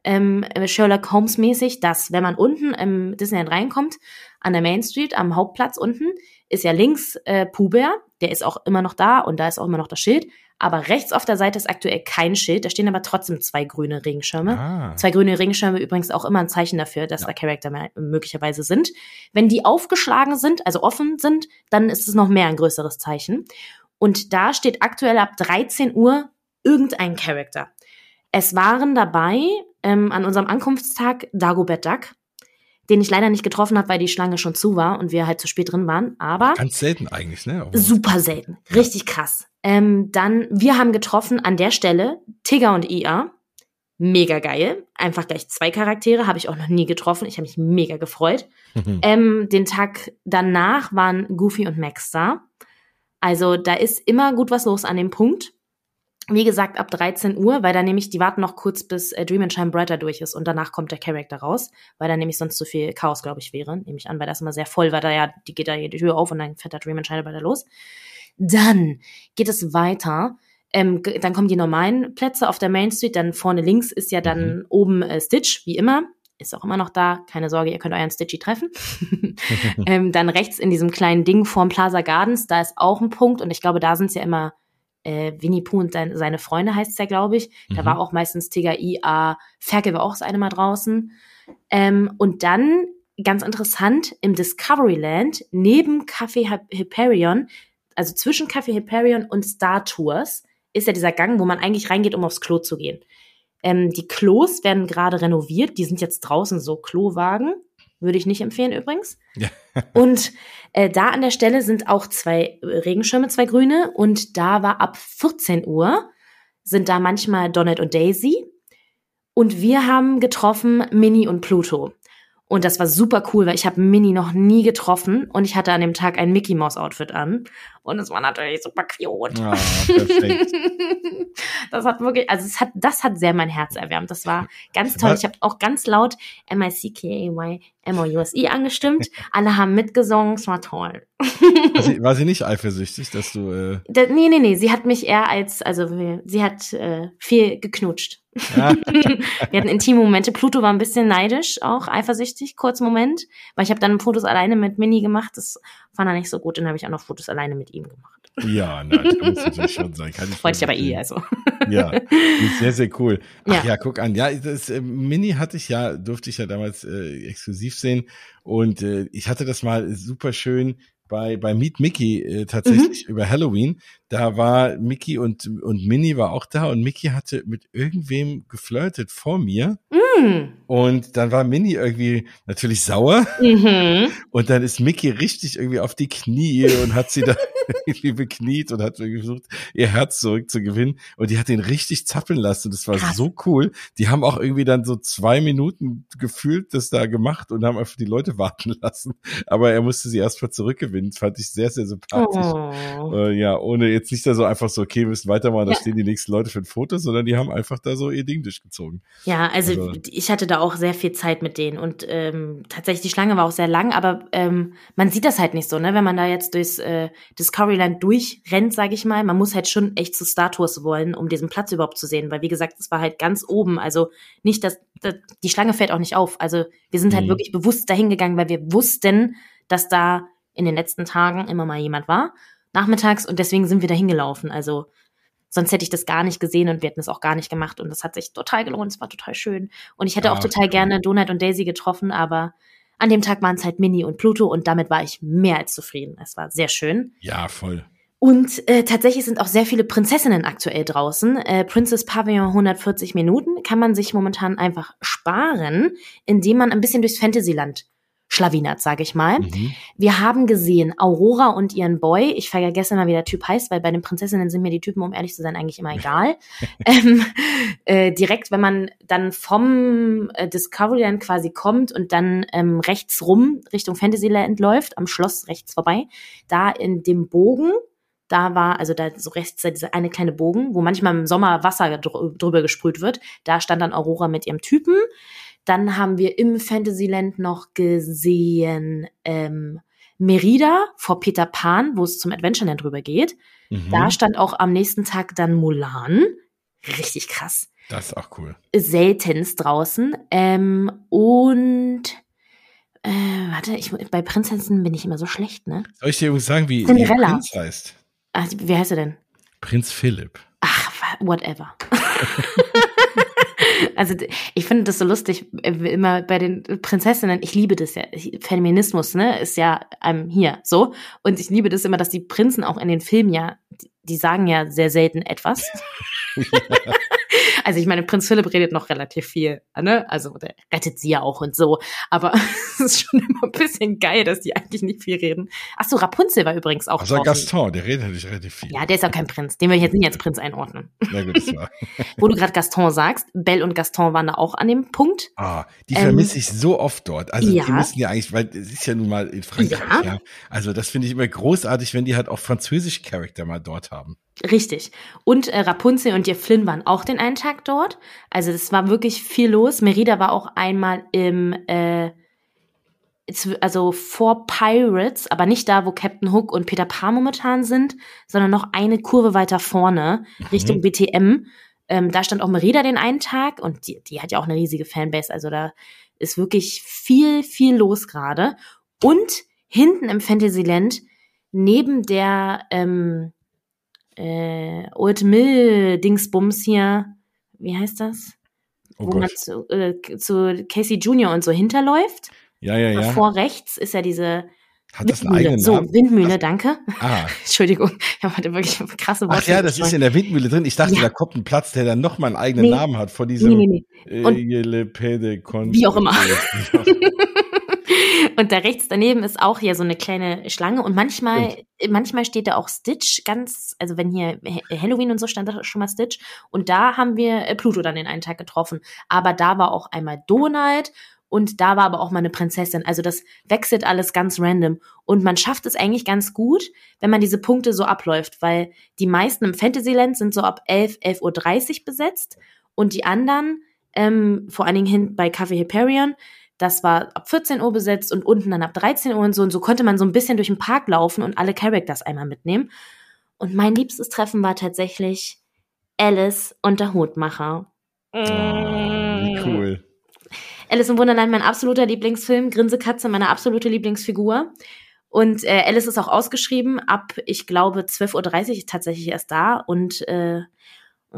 ähm, Sherlock Holmes mäßig, dass wenn man unten im Disneyland reinkommt, an der Main Street, am Hauptplatz unten, ist ja links äh, Puber, der ist auch immer noch da und da ist auch immer noch das Schild. Aber rechts auf der Seite ist aktuell kein Schild. Da stehen aber trotzdem zwei grüne Regenschirme. Ah. Zwei grüne Regenschirme übrigens auch immer ein Zeichen dafür, dass ja. da Charakter möglicherweise sind. Wenn die aufgeschlagen sind, also offen sind, dann ist es noch mehr ein größeres Zeichen. Und da steht aktuell ab 13 Uhr irgendein Charakter. Es waren dabei ähm, an unserem Ankunftstag Dagobert Duck, den ich leider nicht getroffen habe, weil die Schlange schon zu war und wir halt zu spät drin waren. Aber ganz selten eigentlich, ne? Super selten, richtig krass. Ähm, dann, wir haben getroffen an der Stelle Tigger und Ia. Mega geil. Einfach gleich zwei Charaktere, habe ich auch noch nie getroffen. Ich habe mich mega gefreut. ähm, den Tag danach waren Goofy und Max da. Also da ist immer gut was los an dem Punkt. Wie gesagt, ab 13 Uhr, weil da nämlich, die warten noch kurz, bis äh, Dream and Shine Brighter durch ist und danach kommt der Charakter raus, weil da nämlich sonst zu viel Chaos, glaube ich, wäre. Nehme ich an, weil das immer sehr voll war, da ja, die geht da die Tür auf und dann fährt der Dream and Shine Brighter los. Dann geht es weiter. Ähm, dann kommen die normalen Plätze auf der Main Street. Dann vorne links ist ja dann mhm. oben äh, Stitch, wie immer. Ist auch immer noch da. Keine Sorge, ihr könnt euren Stitchy treffen. ähm, dann rechts in diesem kleinen Ding vorm Plaza Gardens, da ist auch ein Punkt. Und ich glaube, da sind es ja immer äh, Winnie Pooh und sein, seine Freunde heißt es ja, glaube ich. Da mhm. war auch meistens Tiger IA. Ferkel war auch das eine Mal draußen. Ähm, und dann, ganz interessant, im Discoveryland, neben Café Hyperion, also zwischen Café Hyperion und Star Tours ist ja dieser Gang, wo man eigentlich reingeht, um aufs Klo zu gehen. Ähm, die Klos werden gerade renoviert, die sind jetzt draußen so Klowagen. Würde ich nicht empfehlen übrigens. Ja. und äh, da an der Stelle sind auch zwei Regenschirme, zwei grüne. Und da war ab 14 Uhr sind da manchmal Donald und Daisy. Und wir haben getroffen Minnie und Pluto. Und das war super cool, weil ich habe Minnie noch nie getroffen und ich hatte an dem Tag ein Mickey Mouse Outfit an. Und es war natürlich super cute. Ah, perfekt. das hat wirklich, also es hat, das hat sehr mein Herz erwärmt. Das war ganz toll. Ich habe auch ganz laut M-I-C-K-A-Y M-O-U-S-I angestimmt. Alle haben mitgesungen. Es war toll. War, sie, war sie nicht eifersüchtig, dass du. Äh da, nee, nee, nee. Sie hat mich eher als, also sie hat äh, viel geknutscht. Ja. wir hatten intime Momente. Pluto war ein bisschen neidisch, auch eifersüchtig, kurz Moment. Weil ich habe dann Fotos alleine mit Mini gemacht. Das fand er nicht so gut. Dann habe ich auch noch Fotos alleine mit ihm gemacht. Ja, nein, das muss natürlich schon sein. Kann ich Wollte ich aber eh, also. Ja, sehr, sehr cool. Ach ja, ja guck an. Ja, das äh, Mini hatte ich ja, durfte ich ja damals äh, exklusiv sehen. Und äh, ich hatte das mal super schön bei, bei Meet Mickey äh, tatsächlich mhm. über Halloween. Da war Mickey und, und Minnie war auch da und Mickey hatte mit irgendwem geflirtet vor mir. Mhm. Und dann war Minnie irgendwie natürlich sauer. Mhm. Und dann ist Mickey richtig irgendwie auf die Knie und hat sie da irgendwie bekniet und hat versucht, ihr Herz zurückzugewinnen. Und die hat ihn richtig zappeln lassen. Das war Krass. so cool. Die haben auch irgendwie dann so zwei Minuten gefühlt das da gemacht und haben einfach die Leute warten lassen. Aber er musste sie erstmal zurückgewinnen. Das fand ich sehr, sehr sympathisch. Oh. Äh, ja, ohne jetzt nicht da so einfach so, okay, wir müssen weitermachen, da ja. stehen die nächsten Leute für ein Foto, sondern die haben einfach da so ihr Ding durchgezogen. Ja, also, also ich hatte da auch sehr viel Zeit mit denen und ähm, tatsächlich die Schlange war auch sehr lang, aber ähm, man sieht das halt nicht so, ne, wenn man da jetzt durchs äh, Discoveryland durchrennt, sage ich mal. Man muss halt schon echt zu Star Tours wollen, um diesen Platz überhaupt zu sehen, weil wie gesagt, es war halt ganz oben, also nicht, dass, dass die Schlange fällt auch nicht auf. Also wir sind halt mhm. wirklich bewusst dahin gegangen, weil wir wussten, dass da in den letzten Tagen immer mal jemand war nachmittags und deswegen sind wir da hingelaufen. Also Sonst hätte ich das gar nicht gesehen und wir hätten es auch gar nicht gemacht. Und das hat sich total gelohnt. Es war total schön. Und ich hätte Ja, auch total gerne Donut und Daisy getroffen, aber an dem Tag waren es halt Minnie und Pluto und damit war ich mehr als zufrieden. Es war sehr schön. Ja, voll. Und äh, tatsächlich sind auch sehr viele Prinzessinnen aktuell draußen. Äh, Princess Pavillon 140 Minuten kann man sich momentan einfach sparen, indem man ein bisschen durchs Fantasyland schlawinert, sage ich mal. Mhm. Wir haben gesehen Aurora und ihren Boy. Ich vergesse mal, wie der Typ heißt, weil bei den Prinzessinnen sind mir die Typen, um ehrlich zu sein, eigentlich immer egal. ähm, äh, direkt, wenn man dann vom äh, Discoveryland quasi kommt und dann ähm, rechts rum Richtung Fantasyland läuft, am Schloss rechts vorbei, da in dem Bogen, da war, also da so rechts dieser eine kleine Bogen, wo manchmal im Sommer Wasser drü- drüber gesprüht wird, da stand dann Aurora mit ihrem Typen. Dann haben wir im Fantasyland noch gesehen ähm, Merida vor Peter Pan, wo es zum Adventureland drüber geht. Mhm. Da stand auch am nächsten Tag dann Mulan. Richtig krass. Das ist auch cool. Seltenst draußen. Ähm, und äh, warte, ich, bei Prinzessinnen bin ich immer so schlecht, ne? Soll ich dir übrigens sagen, wie, Cinderella. Prinz heißt? Ach, wie heißt er denn? Prinz Philipp. Ach, whatever. also ich finde das so lustig, äh, immer bei den Prinzessinnen, ich liebe das ja, Feminismus, ne, ist ja ähm, hier so. Und ich liebe das immer, dass die Prinzen auch in den Filmen ja, die- die sagen ja sehr selten etwas. Also ich meine, Prinz Philipp redet noch relativ viel, ne? Also der rettet sie ja auch und so. Aber es ist schon immer ein bisschen geil, dass die eigentlich nicht viel reden. Ach so, Rapunzel war übrigens auch Also. Gaston, der redet natürlich relativ viel. Ja, der ist auch kein Prinz. Den will ich jetzt nicht als Prinz einordnen. Na gut, das war. Wo du gerade Gaston sagst, Belle und Gaston waren da auch an dem Punkt. Ah, die Ähm, vermisse ich so oft dort. Also ja. die müssen ja eigentlich, weil es ist ja nun mal in Frankreich, Ja. ja. Also das finde ich immer großartig, wenn die halt auch französische Charakter mal dort haben. Richtig. Und äh, Rapunzel und ihr Flynn waren auch den einen Tag dort. Also es war wirklich viel los. Merida war auch einmal im, äh, also vor Pirates, aber nicht da, wo Captain Hook und Peter Pan momentan sind, sondern noch eine Kurve weiter vorne, Richtung BTM. Ähm, da stand auch Merida den einen Tag und die, die hat ja auch eine riesige Fanbase. Also da ist wirklich viel, viel los gerade. Und hinten im Fantasyland, neben der ähm, äh, Old Mill Dingsbums hier, wie heißt das? Oh Wo man Gott. zu, äh, zu Casey Junior und so hinterläuft. Ja, ja, ja. Davor rechts ist ja diese Hat das einen Windmühle. eigenen So, Namen? Windmühle, danke. Ah. Entschuldigung, ich habe heute wirklich krasse Worte. Ach ja, das ist in der Windmühle drin. Ich dachte, Ja. da kommt ein Platz, der dann nochmal einen eigenen Nee. Namen hat, von diesem Nee, nee, nee. Und- Elepede Wie auch immer. Und da rechts daneben ist auch hier so eine kleine Schlange. Und manchmal, manchmal steht da auch Stitch ganz, also wenn hier Ha- Halloween und so stand da schon mal Stitch. Und da haben wir äh, Pluto dann den einen Tag getroffen. Aber da war auch einmal Donald und da war aber auch mal eine Prinzessin. Also das wechselt alles ganz random. Und man schafft es eigentlich ganz gut, wenn man diese Punkte so abläuft, weil die meisten im Fantasyland sind so ab 11, 11.30 Uhr besetzt. Und die anderen, ähm, vor allen Dingen hin bei Café Hyperion, das war ab 14 Uhr besetzt und unten dann ab 13 Uhr und so. Und so konnte man so ein bisschen durch den Park laufen und alle Characters einmal mitnehmen. Und mein liebstes Treffen war tatsächlich Alice und der Hutmacher. Oh, wie cool. Alice im Wunderland, mein absoluter Lieblingsfilm. Grinsekatze, meine absolute Lieblingsfigur. Und äh, Alice ist auch ausgeschrieben ab, ich glaube, 12.30 Uhr ist tatsächlich erst da. Und äh,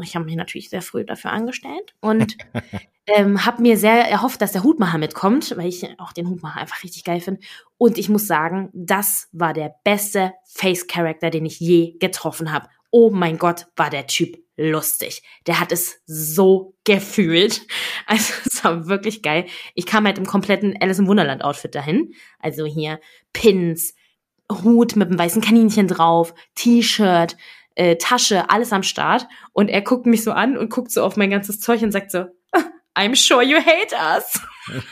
ich habe mich natürlich sehr früh dafür angestellt. Und ähm, habe mir sehr erhofft, dass der Hutmacher mitkommt, weil ich auch den Hutmacher einfach richtig geil finde. Und ich muss sagen, das war der beste Face-Character, den ich je getroffen habe. Oh mein Gott, war der Typ lustig. Der hat es so gefühlt. Also es war wirklich geil. Ich kam halt im kompletten Alice im Wunderland Outfit dahin. Also hier Pins, Hut mit einem weißen Kaninchen drauf, T-Shirt, äh, Tasche, alles am Start. Und er guckt mich so an und guckt so auf mein ganzes Zeug und sagt so, I'm sure you hate us.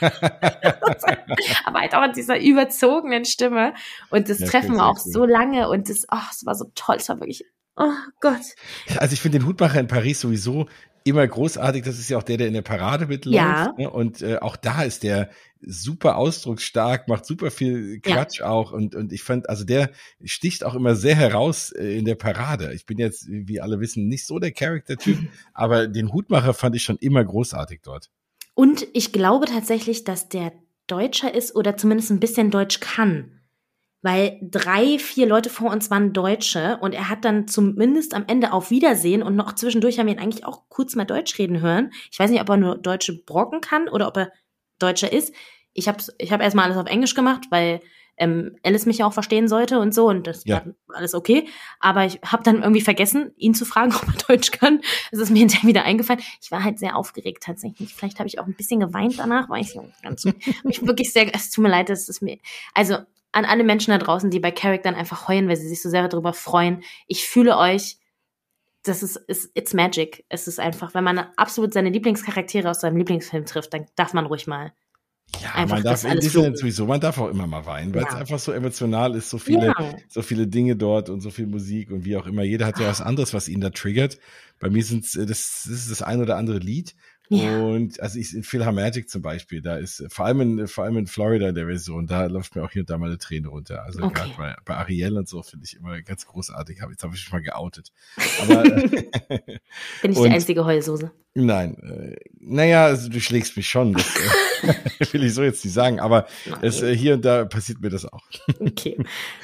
Aber halt auch in dieser überzogenen Stimme. Und das Ja, Treffen war auch cool. so lange und das, oh, es war so toll. Es war wirklich, oh Gott. Also ich finde den Hutmacher in Paris sowieso immer großartig. Das ist ja auch der, der in der Parade mitläuft. Ja. Ne? Und äh, auch da ist der super ausdrucksstark, macht super viel Quatsch auch. Und, und ich fand, also der sticht auch immer sehr heraus äh, in der Parade. Ich bin jetzt, wie alle wissen, nicht so der Charakter-Typ, aber den Hutmacher fand ich schon immer großartig dort. Und ich glaube tatsächlich, dass der Deutscher ist oder zumindest ein bisschen Deutsch kann. Weil drei, vier Leute vor uns waren Deutsche und er hat dann zumindest am Ende auf Wiedersehen und noch zwischendurch haben wir ihn eigentlich auch kurz mal Deutsch reden hören. Ich weiß nicht, ob er nur deutsche Brocken kann oder ob er Deutscher ist. Ich habe ich hab erstmal alles auf Englisch gemacht, weil ähm, Alice mich ja auch verstehen sollte und so und das ja. war alles okay. Aber ich habe dann irgendwie vergessen, ihn zu fragen, ob er Deutsch kann. Es ist mir hinterher wieder eingefallen. Ich war halt sehr aufgeregt tatsächlich. Vielleicht habe ich auch ein bisschen geweint danach, weil ich ganz, mich wirklich sehr, es tut mir leid, dass es mir, also an alle Menschen da draußen, die bei Charaktern einfach heulen, weil sie sich so sehr darüber freuen. Ich fühle euch. Das ist, ist it's magic. Es ist einfach, wenn man absolut seine Lieblingscharaktere aus seinem Lieblingsfilm trifft, dann darf man ruhig mal ja, einfach man darf in Disneyland sowieso, man darf auch immer mal weinen, weil ja. es einfach so emotional ist, so viele, ja. so viele Dinge dort und so viel Musik und wie auch immer. Jeder hat ja was anderes, was ihn da triggert. Bei mir sind äh, das, das ist das ein oder andere Lied. Ja. Und also ich in Philharmagic zum Beispiel, da ist vor allem in, vor allem in Florida der Version, da läuft mir auch hier und da mal eine Träne runter. Also okay. gerade bei, bei Ariel und so finde ich immer ganz großartig. Jetzt habe ich mich mal geoutet. Aber, Bin ich und, die einzige Heulsoße? Nein, äh, naja, also du schlägst mich schon. Das äh, will ich so jetzt nicht sagen, aber es, äh, hier und da passiert mir das auch. okay.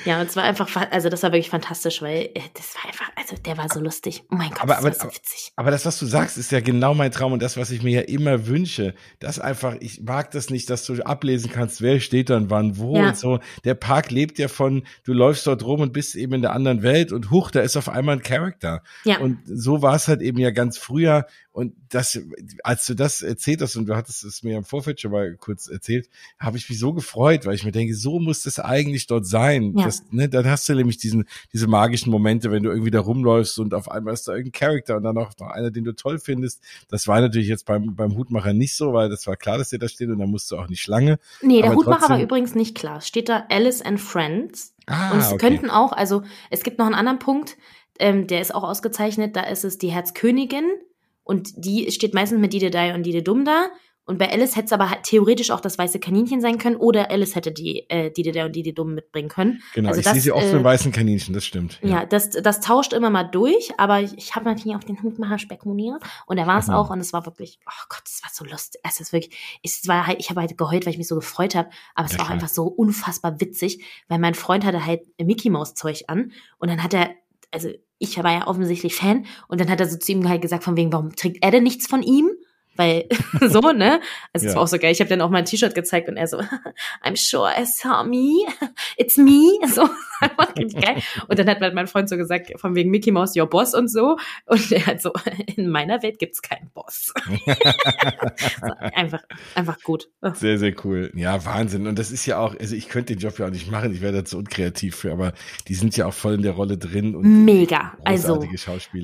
Ja, und es war einfach, also das war wirklich fantastisch, weil äh, das war einfach, also der war so lustig. Oh mein Gott, aber, das aber, war so witzig. Aber, aber das, was du sagst, ist ja genau mein Traum und das, was ich mir ja immer wünsche. Das einfach, ich mag das nicht, dass du ablesen kannst, wer steht dann wann, wo ja. und so. Der Park lebt ja von, du läufst dort rum und bist eben in der anderen Welt und huch, da ist auf einmal ein Charakter. Ja. Und so war es halt eben ja ganz früher und das, als du das erzählt hast und du hattest es mir im Vorfeld schon mal kurz erzählt, habe ich mich so gefreut, weil ich mir denke, so muss das eigentlich dort sein. Ja. Das, ne, dann hast du nämlich diesen, diese magischen Momente, wenn du irgendwie da rumläufst und auf einmal ist da irgendein Charakter und dann auch noch einer, den du toll findest. Das war natürlich jetzt beim, beim Hutmacher nicht so, weil das war klar, dass der da steht und dann musst du auch nicht Schlange. Nee, der Hutmacher trotzdem, war übrigens nicht klar. Steht da Alice and Friends. Ah, und es okay. könnten auch, also es gibt noch einen anderen Punkt, ähm, der ist auch ausgezeichnet, da ist es die Herzkönigin und die steht meistens mit Dide Dai und Dide Dum da. Und bei Alice hätte es aber theoretisch auch das weiße Kaninchen sein können oder Alice hätte die äh, Dide Dai und Dide Dum mitbringen können. Genau, also ich sehe sie oft äh, mit weißen Kaninchen, das stimmt. Ja, ja das, das tauscht immer mal durch, aber ich, ich habe natürlich auch den Hutmacher spekuliert und er war es auch und es war wirklich, oh Gott, es war so lustig. Es ist wirklich, es war halt, ich habe halt geheult, weil ich mich so gefreut habe, aber es ja, war auch einfach so unfassbar witzig, weil mein Freund hatte halt Mickey Maus Zeug an und dann hat er also ich war ja offensichtlich Fan und dann hat er so zu ihm halt gesagt, von wegen, warum trägt er denn nichts von ihm? Weil, so, ne? Also, es ja. war auch so geil. Ich habe dann auch mein T-Shirt gezeigt und er so, I'm sure I saw me. It's me. So, einfach geil. Und dann hat mein Freund so gesagt, von wegen Mickey Mouse, your Boss und so. Und er hat so, in meiner Welt gibt's keinen Boss. so, einfach, einfach gut. Sehr, sehr cool. Ja, Wahnsinn. Und das ist ja auch, also ich könnte den Job ja auch nicht machen. Ich wäre da zu unkreativ für, aber die sind ja auch voll in der Rolle drin. Und Mega. Also,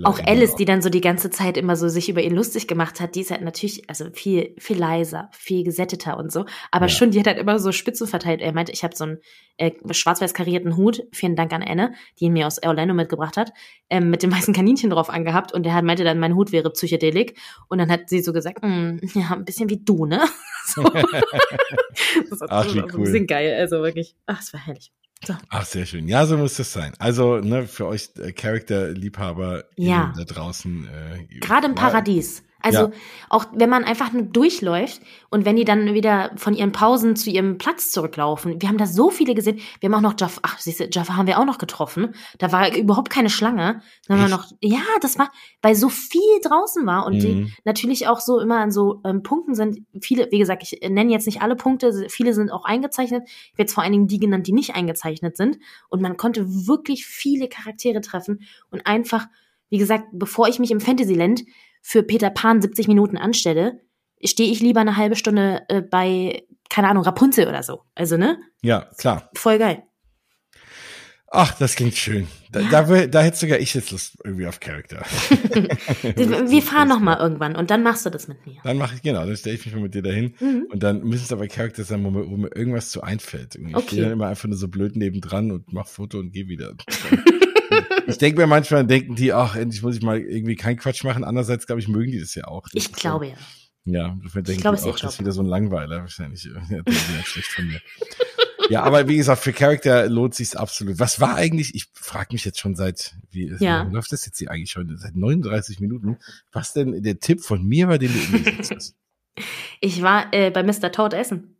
auch Alice, die dann so die ganze Zeit immer so sich über ihn lustig gemacht hat, die ist halt natürlich natürlich, also viel, viel leiser, viel gesätteter und so. Aber ja. schon, die hat halt immer so Spitzen verteilt. Er meinte, ich habe so einen äh, schwarz-weiß karierten Hut. Vielen Dank an Anne, die ihn mir aus Orlando mitgebracht hat, ähm, mit dem weißen Kaninchen drauf angehabt. Und er meinte dann, mein Hut wäre Psychedelik. Und dann hat sie so gesagt, hm, ja, ein bisschen wie du, ne? So. das ach, wie cool. Ein bisschen geil, also wirklich. Ach, es war herrlich. So. Ach, sehr schön. Ja, so muss das sein. Also, ne, für euch äh, Charakterliebhaber ja. da draußen. Äh, Gerade im Paradies. Also ja. auch wenn man einfach nur durchläuft und wenn die dann wieder von ihren Pausen zu ihrem Platz zurücklaufen. Wir haben da so viele gesehen. Wir haben auch noch Jaffa, ach, siehst du, Jaffa haben wir auch noch getroffen. Da war überhaupt keine Schlange. Dann haben wir noch, ja, das war, weil so viel draußen war und mhm. die natürlich auch so immer an so ähm, Punkten sind. Viele, wie gesagt, ich nenne jetzt nicht alle Punkte, viele sind auch eingezeichnet. Ich werde jetzt vor allen Dingen die genannt, die nicht eingezeichnet sind. Und man konnte wirklich viele Charaktere treffen und einfach, wie gesagt, bevor ich mich im Fantasyland für Peter Pan 70 Minuten anstelle, stehe ich lieber eine halbe Stunde äh, bei, keine Ahnung, Rapunzel oder so. Also, ne? Ja, klar. Voll geil. Ach, das klingt schön. Da, ja. da, da hätte sogar ich jetzt Lust irgendwie auf Charakter. wir fahren noch mal irgendwann und dann machst du das mit mir. Dann mache ich, genau, dann stelle ich mich mal mit dir dahin mhm. und dann müssen es aber Charakter sein, wo mir, wo mir irgendwas zu einfällt. Ich okay. stehe dann immer einfach nur so blöd nebendran und mach Foto und gehe wieder. ich denke mir manchmal, denken die, ach, endlich muss ich mal irgendwie keinen Quatsch machen. Andererseits, glaube ich, mögen die das ja auch. ich glaube ja. Ja, ich glaube, auch, das ist wieder so ein Langweiler wahrscheinlich. Ja, schlecht von mir. ja, aber wie gesagt, für Charakter lohnt sich's absolut. Was war eigentlich, ich frage mich jetzt schon seit, wie ja. läuft das jetzt hier eigentlich schon, seit 39 Minuten, was denn der Tipp von mir war, den du umgesetzt hast? Ich war äh, bei Mr. Todd essen.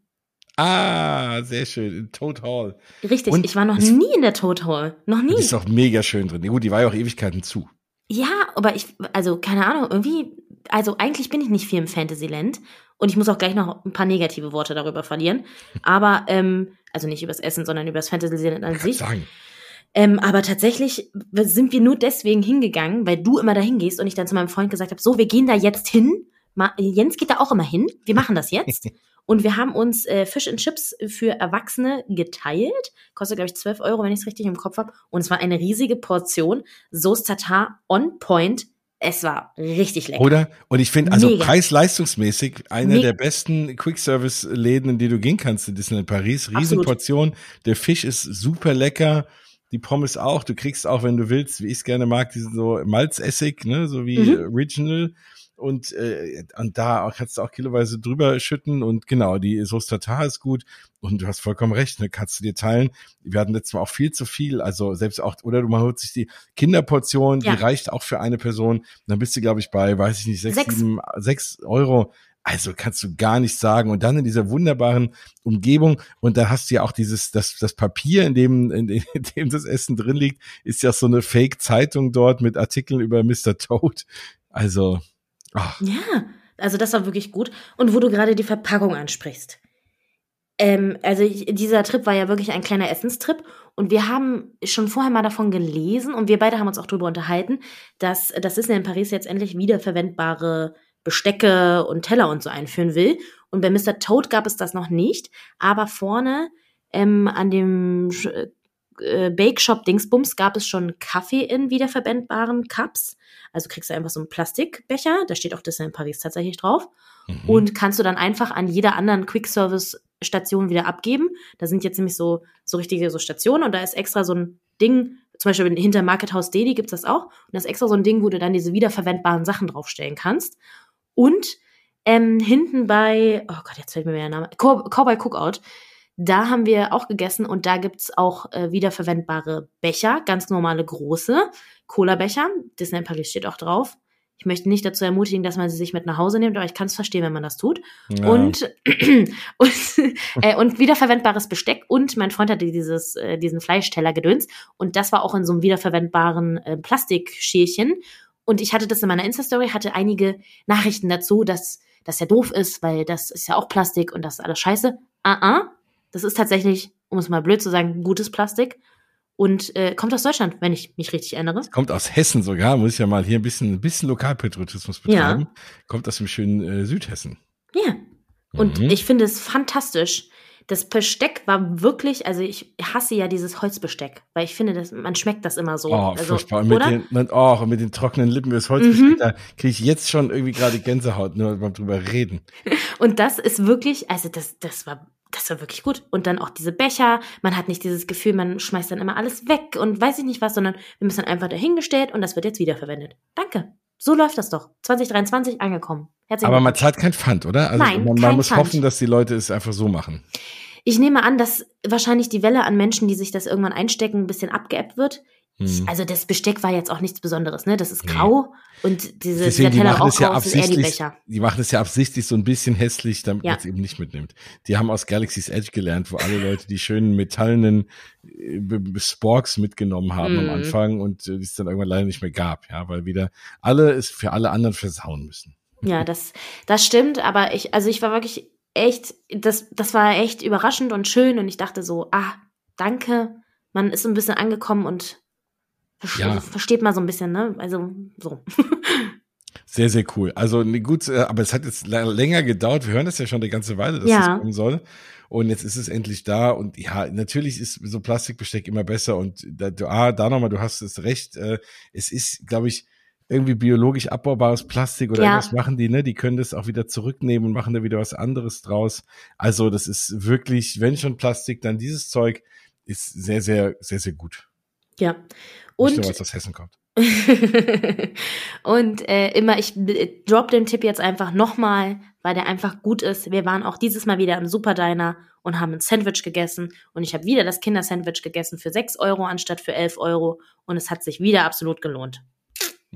Ah, sehr schön. Toad Hall. Richtig, und ich war noch nie in der Toad Hall. Noch nie. Die ist doch mega schön drin. Gut, die war ja auch Ewigkeiten zu. Ja, aber ich, also keine Ahnung, irgendwie, also eigentlich bin ich nicht viel im Fantasyland und ich muss auch gleich noch ein paar negative Worte darüber verlieren. Aber, ähm, also nicht übers Essen, sondern übers Fantasyland an sich. Sagen. Ähm, aber tatsächlich sind wir nur deswegen hingegangen, weil du immer dahin gehst und ich dann zu meinem Freund gesagt habe, so, wir gehen da jetzt hin. Ma Jens geht da auch immer hin. Wir machen das jetzt. Und wir haben uns äh, Fish and Chips für Erwachsene geteilt. Kostet, glaube ich, 12 Euro, wenn ich es richtig im Kopf habe. Und es war eine riesige Portion. Soße Tatar on point. Es war richtig lecker. Oder? Und ich finde, also preis-leistungsmäßig einer der besten Quick-Service-Läden, in die du gehen kannst in Disneyland Paris. Riesenportion. Der Fisch ist super lecker. Die Pommes auch. Du kriegst auch, wenn du willst, wie ich es gerne mag, diesen so Malzessig, ne, so wie mhm. Original und, äh, und da kannst du auch kiloweise drüber schütten und genau, die Sauce Tartar ist gut und du hast vollkommen recht, ne, kannst du dir teilen. Wir hatten letztes Mal auch viel zu viel, also selbst auch, oder du holt sich die Kinderportion, ja. die reicht auch für eine Person, dann bist du, glaube ich, bei, weiß ich nicht, sechs, sechs. sieben, sechs Euro. Also kannst du gar nicht sagen. Und dann in dieser wunderbaren Umgebung und da hast du ja auch dieses, das, das Papier, in dem, in dem das Essen drin liegt, ist ja so eine Fake-Zeitung dort mit Artikeln über Mr. Toad. Also, Ach. Ja, also das war wirklich gut. Und wo du gerade die Verpackung ansprichst. Ähm, also ich, dieser Trip war ja wirklich ein kleiner Essenstrip und wir haben schon vorher mal davon gelesen und wir beide haben uns auch darüber unterhalten, dass das Disney in Paris jetzt endlich wiederverwendbare Bestecke und Teller und so einführen will. Und bei Mr. Toad gab es das noch nicht, aber vorne ähm, an dem äh, Bake Shop Dingsbums gab es schon Kaffee in wiederverwendbaren Cups. Also kriegst du einfach so einen Plastikbecher, da steht auch Disney in Paris tatsächlich drauf. Mhm. Und kannst du dann einfach an jeder anderen Quick-Service-Station wieder abgeben. Da sind jetzt nämlich so, so richtige so Stationen und da ist extra so ein Ding, zum Beispiel hinter Market House Daily gibt's das auch. Und da ist extra so ein Ding, wo du dann diese wiederverwendbaren Sachen draufstellen kannst. Und ähm, hinten bei, oh Gott, jetzt fällt mir mehr der Name, Cowboy Cookout, da haben wir auch gegessen und da gibt's auch äh, wiederverwendbare Becher, ganz normale große Cola-Becher. Disney Paris steht auch drauf. Ich möchte nicht dazu ermutigen, dass man sie sich mit nach Hause nimmt, aber ich kann es verstehen, wenn man das tut. Ja. Und, und, äh, und wiederverwendbares Besteck. Und mein Freund hatte dieses, äh, diesen Fleischteller gedöns. Und das war auch in so einem wiederverwendbaren äh, Plastikschälchen. Und ich hatte das in meiner Insta-Story, hatte einige Nachrichten dazu, dass das ja doof ist, weil das ist ja auch Plastik und das ist alles scheiße. Ah, uh, ah. -uh. Das ist tatsächlich, um es mal blöd zu sagen, gutes Plastik und äh, kommt aus Deutschland, wenn ich mich richtig erinnere. Kommt aus Hessen sogar, muss ich ja mal hier ein bisschen, ein bisschen Lokalpatriotismus betreiben. Ja. Kommt aus dem schönen äh, Südhessen. Ja. Und mhm. ich finde es fantastisch. Das Besteck war wirklich, also ich hasse ja dieses Holzbesteck, weil ich finde, dass man schmeckt das immer so. Oh, also, furchtbar. Und mit, oder? Den, oh, mit den trockenen Lippen das Holzbesteck, mhm. da kriege ich jetzt schon irgendwie gerade Gänsehaut, nur beim drüber reden. Und das ist wirklich, also das, das war das war wirklich gut. Und dann auch diese Becher. Man hat nicht dieses Gefühl, man schmeißt dann immer alles weg und weiß ich nicht was, sondern wir müssen einfach dahingestellt und das wird jetzt wiederverwendet. Danke. So läuft das doch. 2023 angekommen. Herzlichen Aber man zahlt kein Pfand, oder? Also Nein, man, man muss Pfand. hoffen, dass die Leute es einfach so machen. Ich nehme an, dass wahrscheinlich die Welle an Menschen, die sich das irgendwann einstecken, ein bisschen abgeebbt wird. Hm. Also das Besteck war jetzt auch nichts Besonderes, ne? Das ist grau nee. und diese, Deswegen, die auch ja grau, ist eher die. Die machen es ja absichtlich so ein bisschen hässlich, damit ja. man es eben nicht mitnimmt. Die haben aus Galaxy's Edge gelernt, wo alle Leute die schönen metallenen äh, Sporks mitgenommen haben hm. am Anfang und äh, es dann irgendwann leider nicht mehr gab, ja, weil wieder alle es für alle anderen versauen müssen. Ja, das, das stimmt, aber ich, also ich war wirklich echt, das, das war echt überraschend und schön und ich dachte so, ah, danke, man ist ein bisschen angekommen und ja. Versteht man so ein bisschen, ne? Also so. Sehr, sehr cool. Also ne, gut, äh, aber es hat jetzt länger gedauert. Wir hören das ja schon eine ganze Weile, dass ja. das kommen soll. Und jetzt ist es endlich da. Und ja, natürlich ist so Plastikbesteck immer besser. Und da, du, ah, da nochmal, du hast es recht. Äh, es ist, glaube ich, irgendwie biologisch abbaubares Plastik oder ja. was machen die, ne? Die können das auch wieder zurücknehmen und machen da wieder was anderes draus. Also das ist wirklich, wenn schon Plastik, dann dieses Zeug ist sehr, sehr, sehr, sehr gut. Ja. Und Nicht nur, aus Hessen kommt. und äh, immer, ich drop den Tipp jetzt einfach nochmal, weil der einfach gut ist. Wir waren auch dieses Mal wieder im Superdiner und haben ein Sandwich gegessen. Und ich habe wieder das Kindersandwich gegessen für 6 Euro anstatt für 11 Euro. Und es hat sich wieder absolut gelohnt.